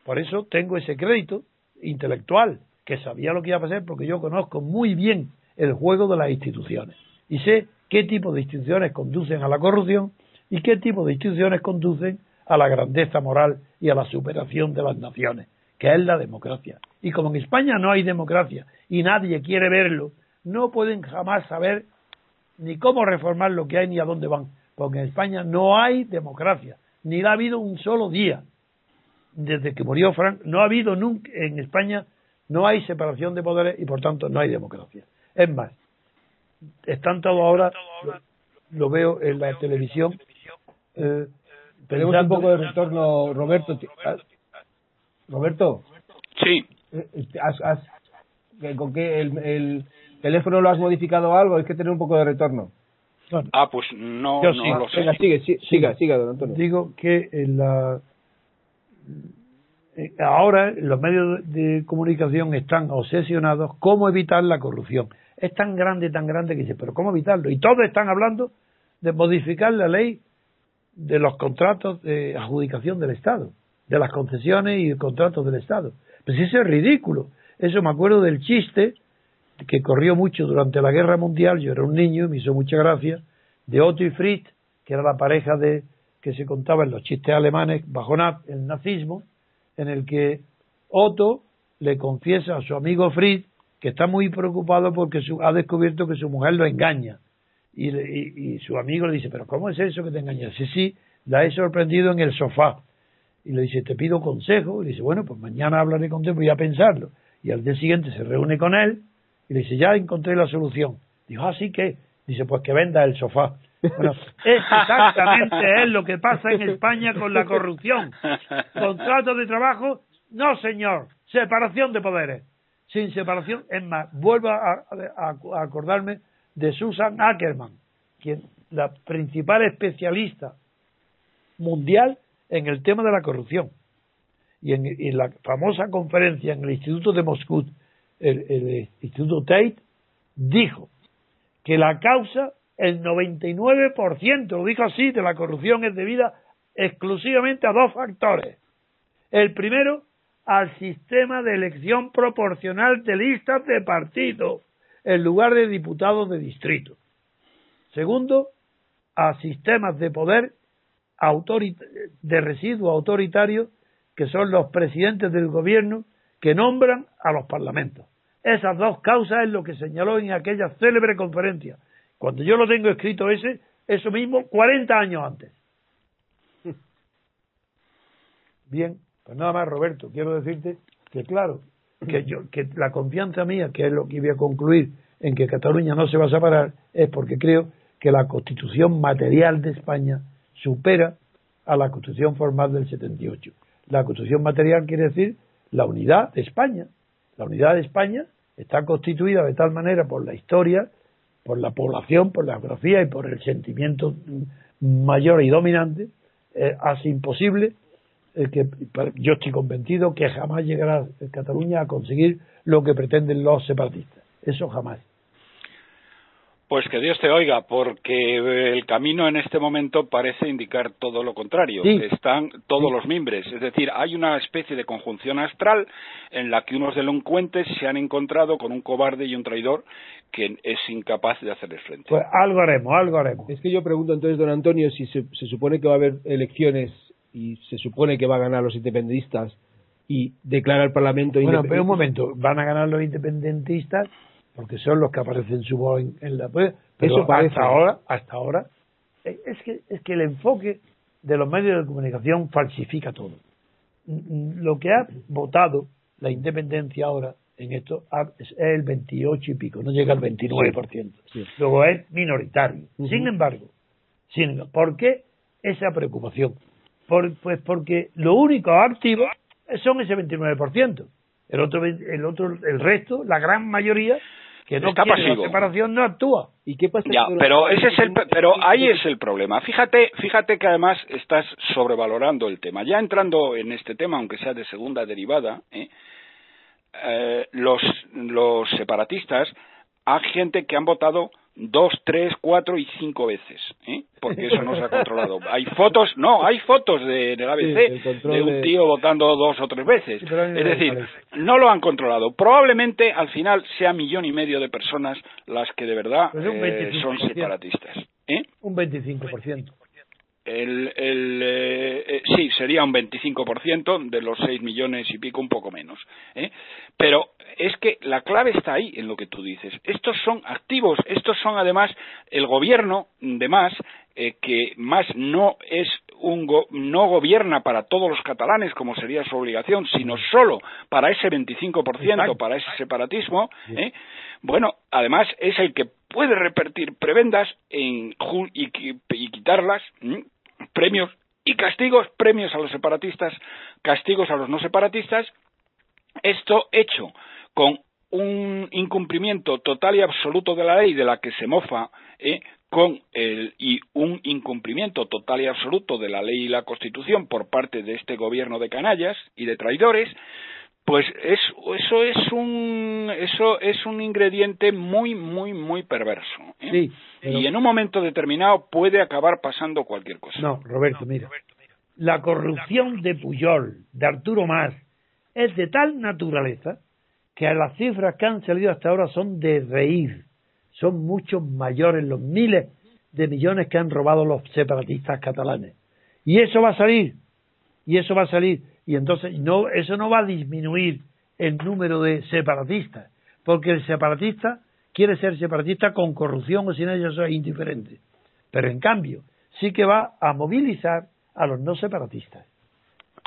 Por eso tengo ese crédito intelectual, que sabía lo que iba a pasar porque yo conozco muy bien el juego de las instituciones y sé qué tipo de instituciones conducen a la corrupción y qué tipo de instituciones conducen a la grandeza moral y a la superación de las naciones, que es la democracia. Y como en España no hay democracia y nadie quiere verlo, no pueden jamás saber ni cómo reformar lo que hay ni a dónde van, porque en España no hay democracia, ni la ha habido un solo día. Desde que murió Frank, no ha habido nunca en España, no hay separación de poderes y por tanto no hay democracia. Es más, están todos ahora, lo, veo en la televisión, eh, tenemos un poco de retorno, Roberto. Ah, Roberto. Sí. Eh, eh, ¿Con qué el, teléfono lo has modificado algo? Hay que tener un poco de retorno. Ah, pues no, no lo sé. Venga, sigue, siga, siga, don Antonio. Digo que en la, ahora los medios de comunicación están obsesionados cómo evitar la corrupción. Es tan grande, tan grande que dice, pero ¿cómo evitarlo? Y todos están hablando de modificar la ley de los contratos de adjudicación del Estado, de las concesiones y contratos del Estado. Pues eso es ridículo. Eso me acuerdo del chiste que corrió mucho durante la Guerra Mundial, yo era un niño, me hizo mucha gracia, de Otto y Fritz, que era la pareja de que se contaba en los chistes alemanes bajo el nazismo, en el que Otto le confiesa a su amigo Fritz que está muy preocupado porque ha descubierto que su mujer lo engaña y, su amigo le dice, pero ¿cómo es eso que te engañas? Sí, sí, la he sorprendido en el sofá. Y le dice, te pido consejo. Y le dice, bueno, pues mañana hablaré contigo, voy a pensarlo. Y al día siguiente se reúne con él y le dice, ya encontré la solución. Dijo, así ah, que, dice, pues que venda el sofá. Bueno, es exactamente es lo que pasa en España con la corrupción. Contrato de trabajo, no señor, separación de poderes. Sin separación, es más, vuelvo a acordarme de Susan Ackerman, quien la principal especialista mundial en el tema de la corrupción. Y en, la famosa conferencia en el Instituto de Moscú, el, Instituto Tate, dijo que la causa, el 99%, lo dijo así, de la corrupción es debida exclusivamente a dos factores. El primero, al sistema de elección proporcional de listas de partidos en lugar de diputados de distrito. Segundo, a sistemas de poder de residuo autoritario que son los presidentes del gobierno que nombran a los parlamentos. Esas dos causas es lo que señaló en aquella célebre conferencia. Cuando yo lo tengo escrito ese, eso mismo 40 años antes. Bien, pues nada más, Roberto, quiero decirte que claro, que yo que la confianza mía, que es lo que voy a concluir en que Cataluña no se va a separar, es porque creo que la constitución material de España supera a la constitución formal del 78. La constitución material quiere decir la unidad de España. La unidad de España está constituida de tal manera por la historia, por la población, por la geografía y por el sentimiento mayor y dominante, eh, hace imposible que yo estoy convencido que jamás llegará Cataluña a conseguir lo que pretenden los separatistas. Eso jamás. Pues que Dios te oiga, porque el camino en este momento parece indicar todo lo contrario. Están todos los mimbres. Es decir, hay una especie de conjunción astral en la que unos delincuentes se han encontrado con un cobarde y un traidor que es incapaz de hacerles frente. Pues algo haremos, algo haremos. Es que yo pregunto entonces, don Antonio, si se, supone que va a haber elecciones y se supone que va a ganar los independentistas y declara el Parlamento Bueno, pero un momento, van a ganar los independentistas porque son los que aparecen su voz en, la pero Eso hasta ahora hasta ahora eh, es que es que el enfoque de los medios de comunicación falsifica todo mm, mm, lo que ha votado la independencia ahora en esto es el 28 y pico, no llega al 29%. Luego es minoritario. Sin embargo, sin, ¿por qué esa preocupación? Por, pues porque lo único activo son ese 29%. El otro, el otro, el resto, la gran mayoría, que no está quiere la separación no actúa. ¿Y qué pasa? Ya, pero ese es el, pero ahí es el problema. Fíjate, fíjate que además estás sobrevalorando el tema. Ya entrando en este tema, aunque sea de segunda derivada, ¿eh? Eh, los, los separatistas hay gente que han votado dos, tres, cuatro y cinco veces, ¿eh? porque eso no se ha controlado. Hay fotos, no, hay fotos de, del ABC de un tío votando dos o tres veces. es decir, no lo han controlado. Probablemente al final sea millón y medio de personas las que de verdad pues eh, son separatistas. ¿eh? Un 25%. El, el, eh, eh, sí, sería un 25% de los 6 millones y pico, un poco menos. ¿eh? Pero es que la clave está ahí en lo que tú dices. Estos son activos, estos son además el gobierno de más, eh, que más no es un no gobierna para todos los catalanes como sería su obligación, sino solo para ese 25%, para ese separatismo. ¿eh? Bueno, además es el que puede repartir prebendas en, y, y quitarlas premios y castigos, premios a los separatistas, castigos a los no separatistas, esto hecho con un incumplimiento total y absoluto de la ley de la que se mofa ¿eh? con el, y un incumplimiento total y absoluto de la ley y la Constitución por parte de este gobierno de canallas y de traidores, pues es, eso es un eso es un ingrediente muy muy muy perverso ¿eh? y en un momento determinado puede acabar pasando cualquier cosa no Roberto mira la corrupción de Puyol de Arturo Mas es de tal naturaleza que las cifras que han salido hasta ahora son de reír son mucho mayores los miles de millones que han robado los separatistas catalanes y eso va a salir y eso va a salir y entonces no, eso no va a disminuir el número de separatistas, porque el separatista quiere ser separatista con corrupción o sin ella eso es indiferente. Pero en cambio, sí que va a movilizar a los no separatistas.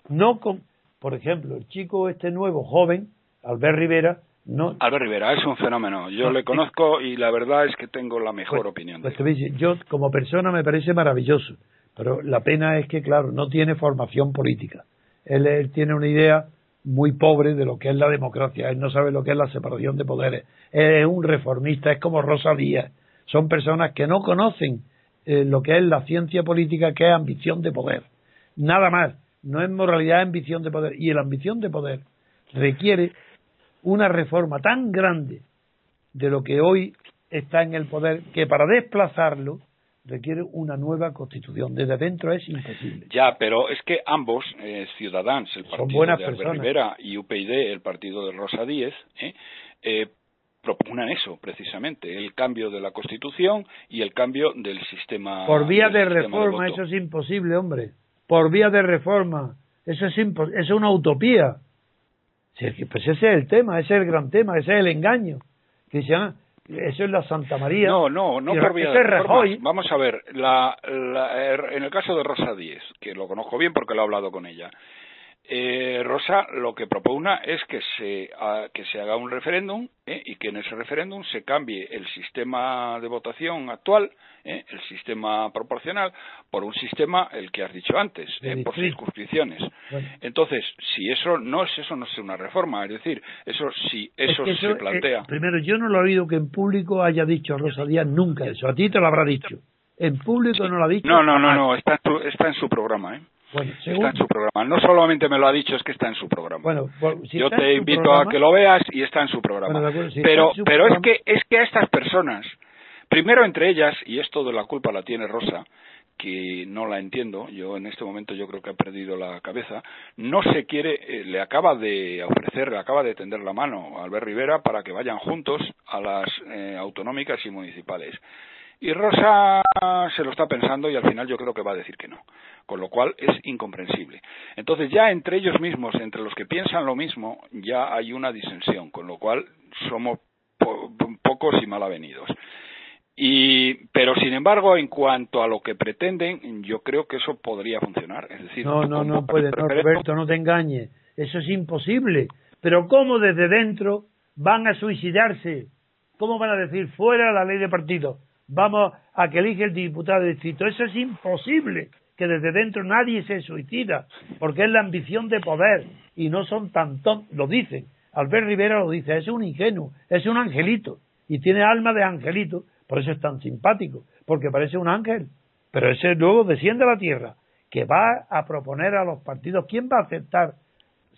No con, por ejemplo, el chico este nuevo, joven, Albert Rivera, no. Albert Rivera es un fenómeno. Yo le conozco y la verdad es que tengo la mejor pues, opinión. De pues yo como persona me parece maravilloso, pero la pena es que, claro, no tiene formación política él, tiene una idea muy pobre de lo que es la democracia, él no sabe lo que es la separación de poderes, es un reformista, es como Rosa Díaz, son personas que no conocen eh, lo que es la ciencia política, que es ambición de poder, nada más, no es moralidad, es ambición de poder, y la ambición de poder requiere una reforma tan grande de lo que hoy está en el poder que para desplazarlo requiere una nueva constitución. Desde dentro es imposible. Ya, pero es que ambos, eh, Ciudadanos, el partido de Albert Rivera, y UPyD, el partido de Rosa Díez, eh, eh, propugnan eso precisamente, el cambio de la Constitución y el cambio del sistema. Por vía de reforma, eso es imposible, hombre. Por vía de reforma, eso es, eso es una utopía. Pues ese es el tema, ese es el gran tema, ese es el engaño. Que se llama, eso es la Santa María. No, no, no por vía de Vamos a ver, la, en el caso de Rosa Díez, que lo conozco bien porque lo he hablado con ella, eh, Rosa lo que propugna es que se, que se haga un referéndum eh, y que en ese referéndum se cambie el sistema de votación actual, eh, el sistema proporcional, por un sistema, el que has dicho antes, por circunscripciones. Entonces, si eso no es eso, no es una reforma, es decir, eso si eso, se plantea. primero, yo no lo he oído que en público haya dicho Rosa Díaz nunca eso. A ti te lo habrá dicho. En público no lo ha dicho. No, no, no, no, está está en su programa, ¿eh? Está en su programa. No solamente me lo ha dicho, es que está en su programa. Bueno, Yo te invito a que lo veas y está en su programa. pero pero es que es que a estas personas Primero entre ellas, y esto de la culpa la tiene Rosa, que no la entiendo, yo en este momento yo creo que ha perdido la cabeza, no se quiere, eh, le acaba de ofrecer, le acaba de tender la mano a Albert Rivera para que vayan juntos a las eh, autonómicas y municipales. Y Rosa se lo está pensando y al final yo creo que va a decir que no, con lo cual es incomprensible. Entonces ya entre ellos mismos, entre los que piensan lo mismo, ya hay una disensión, con lo cual somos pocos y mal avenidos. Y, pero sin embargo, en cuanto a lo que pretenden, yo creo que eso podría funcionar. Es decir, no, no, no puede, no, Roberto, no te engañes. Eso es imposible. Pero ¿cómo desde dentro van a suicidarse? ¿Cómo van a decir fuera la ley de partido? Vamos a que elige el diputado de distrito. Eso es imposible. Que desde dentro nadie se suicida, porque es la ambición de poder y no son tan tontos. Lo dicen. Albert Rivera lo dice. Es un ingenuo, es un angelito y tiene alma de angelito por eso es tan simpático, porque parece un ángel. Pero ese luego desciende a la tierra, que va a proponer a los partidos. ¿Quién va a aceptar,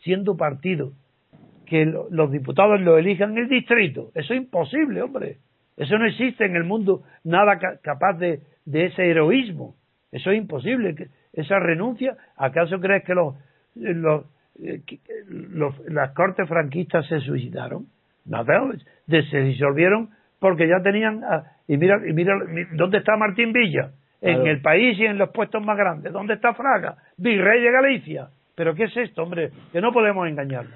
siendo partido, que los diputados lo elijan en el distrito? Eso es imposible, hombre. Eso no existe en el mundo nada capaz de, ese heroísmo. Eso es imposible. Esa renuncia, ¿acaso crees que los, los, eh, las cortes franquistas se suicidaron? Nada, se disolvieron porque ya tenían y mira, y mira, ¿dónde está Martín Villa? En el país y en los puestos más grandes. ¿Dónde está Fraga? Virrey de Galicia. ¿Pero qué es esto, hombre? Que no podemos engañarlo.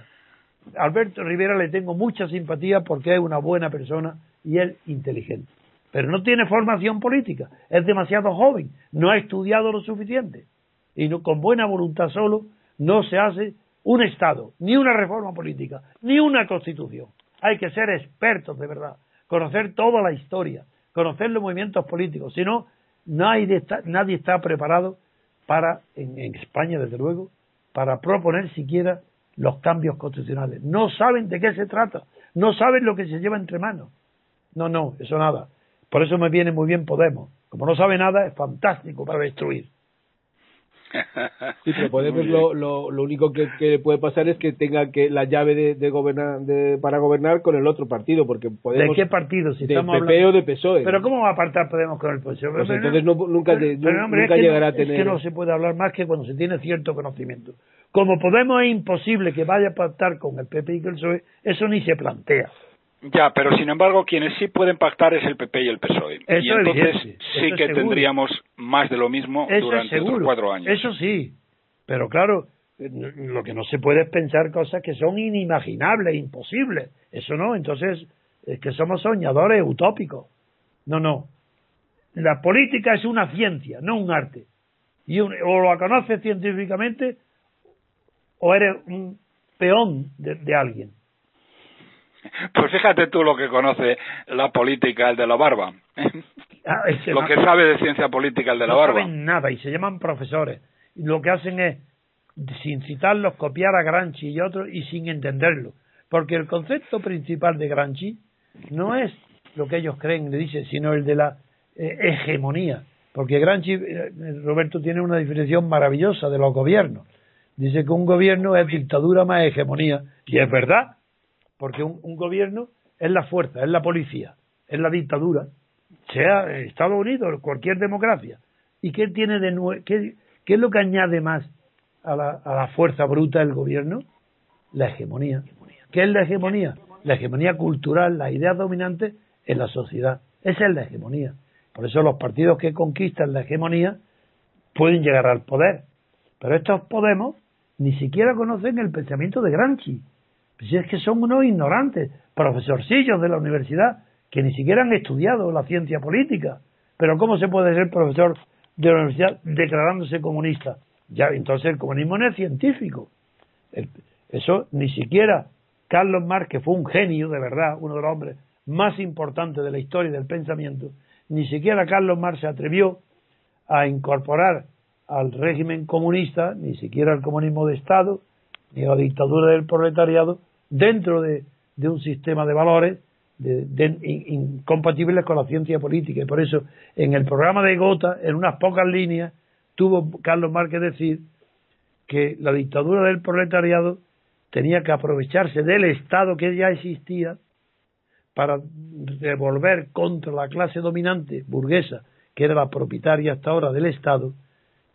Alberto Rivera le tengo mucha simpatía porque es una buena persona y es inteligente. Pero no tiene formación política. Es demasiado joven. No ha estudiado lo suficiente. Y no, con buena voluntad solo no se hace un Estado, ni una reforma política, ni una constitución. Hay que ser expertos de verdad, conocer toda la historia, conocer los movimientos políticos. Si no, nadie está, nadie está preparado para, en, España desde luego, para proponer siquiera los cambios constitucionales. No saben de qué se trata, no saben lo que se lleva entre manos. No, no, eso nada. Por eso me viene muy bien Podemos. Como no sabe nada, es fantástico para destruir. Sí, pero Podemos lo, lo, lo, único que, puede pasar es que tenga que la llave de, de, gobernar, de para gobernar con el otro partido, porque Podemos... ¿De qué partido? Si de PP o de PSOE. Pero ¿cómo va a apartar Podemos con el PSOE? Pues entonces nunca, nunca llegará a tener... Es que no se puede hablar más que cuando se tiene cierto conocimiento. Como Podemos es imposible que vaya a pactar con el PP y con el PSOE, eso ni se plantea. Ya, pero sin embargo, quienes sí pueden pactar es el PP y el PSOE. y entonces sí que tendríamos más de lo mismo durante estos cuatro años. Eso sí, pero claro, lo que no se puede es pensar cosas que son inimaginables, imposibles. Eso no, entonces es que somos soñadores utópicos. No, no. La política es una ciencia, no un arte. Y o lo conoces científicamente o eres un peón de alguien. Pues fíjate tú lo que conoce la política, el de la barba. Ah, lo que sabe de ciencia política, el de la barba. No saben nada y se llaman profesores. Y lo que hacen es, sin citarlos, copiar a Granchi y otros y sin entenderlo. Porque el concepto principal de Granchi no es lo que ellos creen, le dice, sino el de la eh, hegemonía. Porque Granchi, eh, Roberto, tiene una definición maravillosa de los gobiernos. Dice que un gobierno es dictadura más hegemonía. Y es verdad, porque un, gobierno es la fuerza, es la policía, es la dictadura, sea Estados Unidos, cualquier democracia. ¿Y qué tiene de qué, qué es lo que añade más a la, a la fuerza bruta del gobierno? La hegemonía. ¿Qué es la hegemonía? La hegemonía cultural, las ideas dominantes en la sociedad. Esa es la hegemonía. Por eso los partidos que conquistan la hegemonía pueden llegar al poder. Pero estos Podemos ni siquiera conocen el pensamiento de Gramsci. Si es que son unos ignorantes, profesorcillos de la universidad, que ni siquiera han estudiado la ciencia política. Pero ¿cómo se puede ser profesor de la universidad declarándose comunista? Ya, entonces el comunismo no es científico. eso ni siquiera Carlos Marx, que fue un genio de verdad, uno de los hombres más importantes de la historia del pensamiento, ni siquiera Carlos Marx se atrevió a incorporar al régimen comunista, ni siquiera al comunismo de Estado, ni la dictadura del proletariado, dentro de, un sistema de valores incompatibles con la ciencia política. Y por eso, en el programa de Gota, en unas pocas líneas, tuvo Carlos Márquez decir que la dictadura del proletariado tenía que aprovecharse del Estado que ya existía para revolver contra la clase dominante burguesa, que era la propietaria hasta ahora del Estado,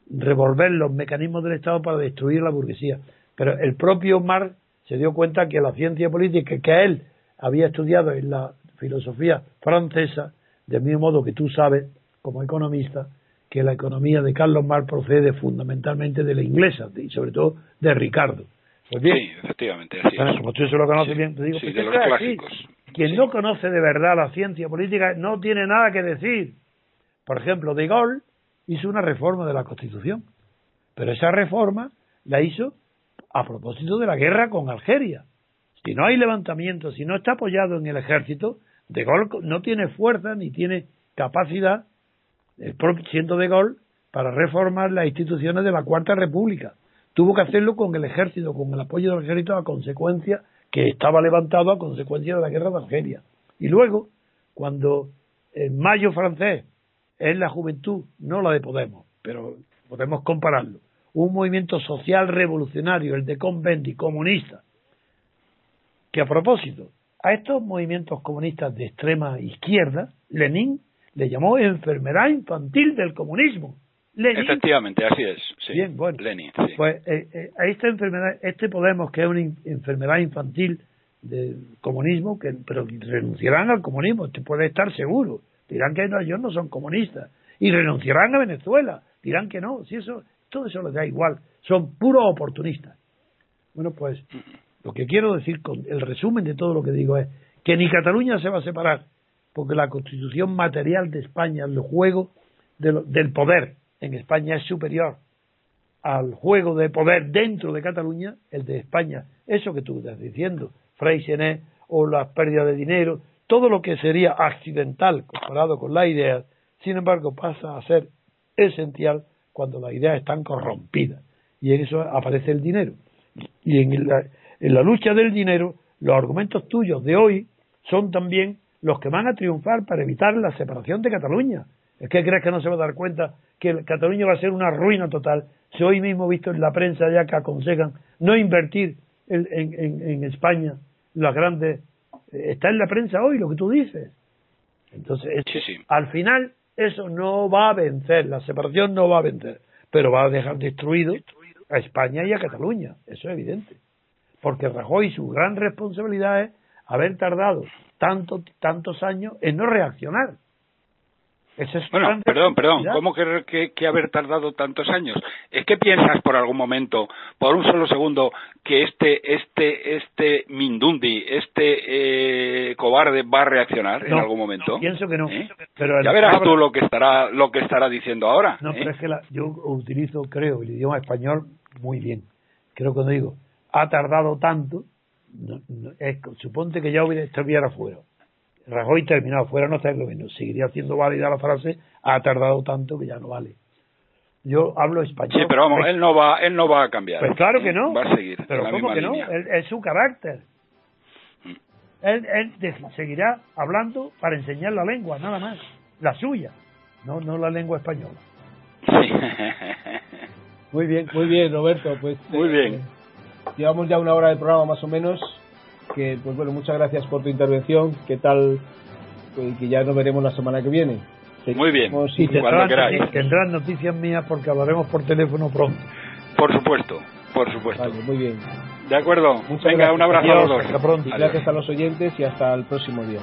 revolver los mecanismos del Estado para destruir la burguesía. Pero el propio Marx se dio cuenta que la ciencia política que él había estudiado en la filosofía francesa, del mismo modo que tú sabes, como economista, que la economía de Carlos Marx procede fundamentalmente de la inglesa y sobre todo de Ricardo. Pues bien, sí, efectivamente. Así como tú eso lo conoces bien, te digo, sí, de los clásicos. Quien no conoce de verdad la ciencia política no tiene nada que decir. Por ejemplo, De Gaulle hizo una reforma de la Constitución, pero esa reforma la hizo a propósito de la guerra con Algeria. Si no hay levantamiento, si no está apoyado en el ejército, De Gaulle no tiene fuerza ni tiene capacidad, el propio, siendo De Gaulle, para reformar las instituciones de la Cuarta República. Tuvo que hacerlo con el ejército, con el apoyo del ejército a consecuencia que estaba levantado a consecuencia de la guerra de Algeria. Y luego, cuando el mayo francés es la juventud, no la de Podemos, pero podemos compararlo, un movimiento social revolucionario, el de Convendi, comunista, que a propósito, a estos movimientos comunistas de extrema izquierda, Lenin le llamó enfermedad infantil del comunismo. Efectivamente, así es. Bien, bueno. Pues eh, eh, a esta enfermedad, este Podemos, que es una enfermedad infantil del comunismo, que pero renunciarán al comunismo, te puede estar seguro. Dirán que no, ellos no son comunistas. Y renunciarán a Venezuela. Dirán que no. Si eso, todo eso les da igual. Son puros oportunistas. Bueno, pues lo que quiero decir con el resumen de todo lo que digo es que ni Cataluña se va a separar, porque la constitución material de España, el juego del poder en España es superior al juego de poder dentro de Cataluña, el de España. Eso que tú estás diciendo, Freixenet o las pérdidas de dinero, todo lo que sería accidental comparado con la idea, sin embargo, pasa a ser esencial cuando las ideas están corrompidas. Y en eso aparece el dinero. Y en la, en la lucha del dinero, los argumentos tuyos de hoy son también los que van a triunfar para evitar la separación de Cataluña. ¿Es que crees que no se va a dar cuenta que Cataluña va a ser una ruina total? Si hoy mismo he visto en la prensa ya que aconsejan no invertir en, en, España las grandes... Eh, está en la prensa hoy lo que tú dices. Entonces, al final eso no va a vencer, la separación no va a vencer, pero va a dejar destruido a España y a Cataluña, eso es evidente porque Rajoy su gran responsabilidad es haber tardado tanto, tantos años en no reaccionar. Bueno, perdón, perdón, ¿cómo que, que, haber tardado tantos años? ¿Es que piensas por algún momento, por un solo segundo, que este, este, este Mindundi, este eh, cobarde va a reaccionar en algún momento? pienso que no. ¿Eh? Pero ya verás tú lo que estará, lo que estará diciendo ahora. No, ¿eh? pero es que yo utilizo, creo, el idioma español muy bien. Creo que cuando digo ha tardado tanto, suponte que ya hubiera, estuviera fuera. Rajoy terminado fuera, no está lo mismo. Seguiría siendo válida la frase, ha tardado tanto que ya no vale. Yo hablo español. Sí, pero vamos, él no va, él no va a cambiar. Pues claro que no. Va a seguir. Pero ¿cómo que no? es su carácter. Mm. Él, él seguirá hablando para enseñar la lengua, nada más. La suya, no, no la lengua española. Sí. Muy bien, muy bien, Roberto. Pues, muy bien. Eh, llevamos ya una hora de programa más o menos. Que, pues bueno, muchas gracias por tu intervención. ¿Qué tal? Pues, que ya nos veremos la semana que viene. Muy bien, y tendrán, tendrán noticias mías porque hablaremos por teléfono pronto. Por supuesto, por supuesto. Vale, muy bien. De acuerdo. Venga, un abrazo a los dos. Hasta pronto. Gracias a los oyentes y hasta el próximo día.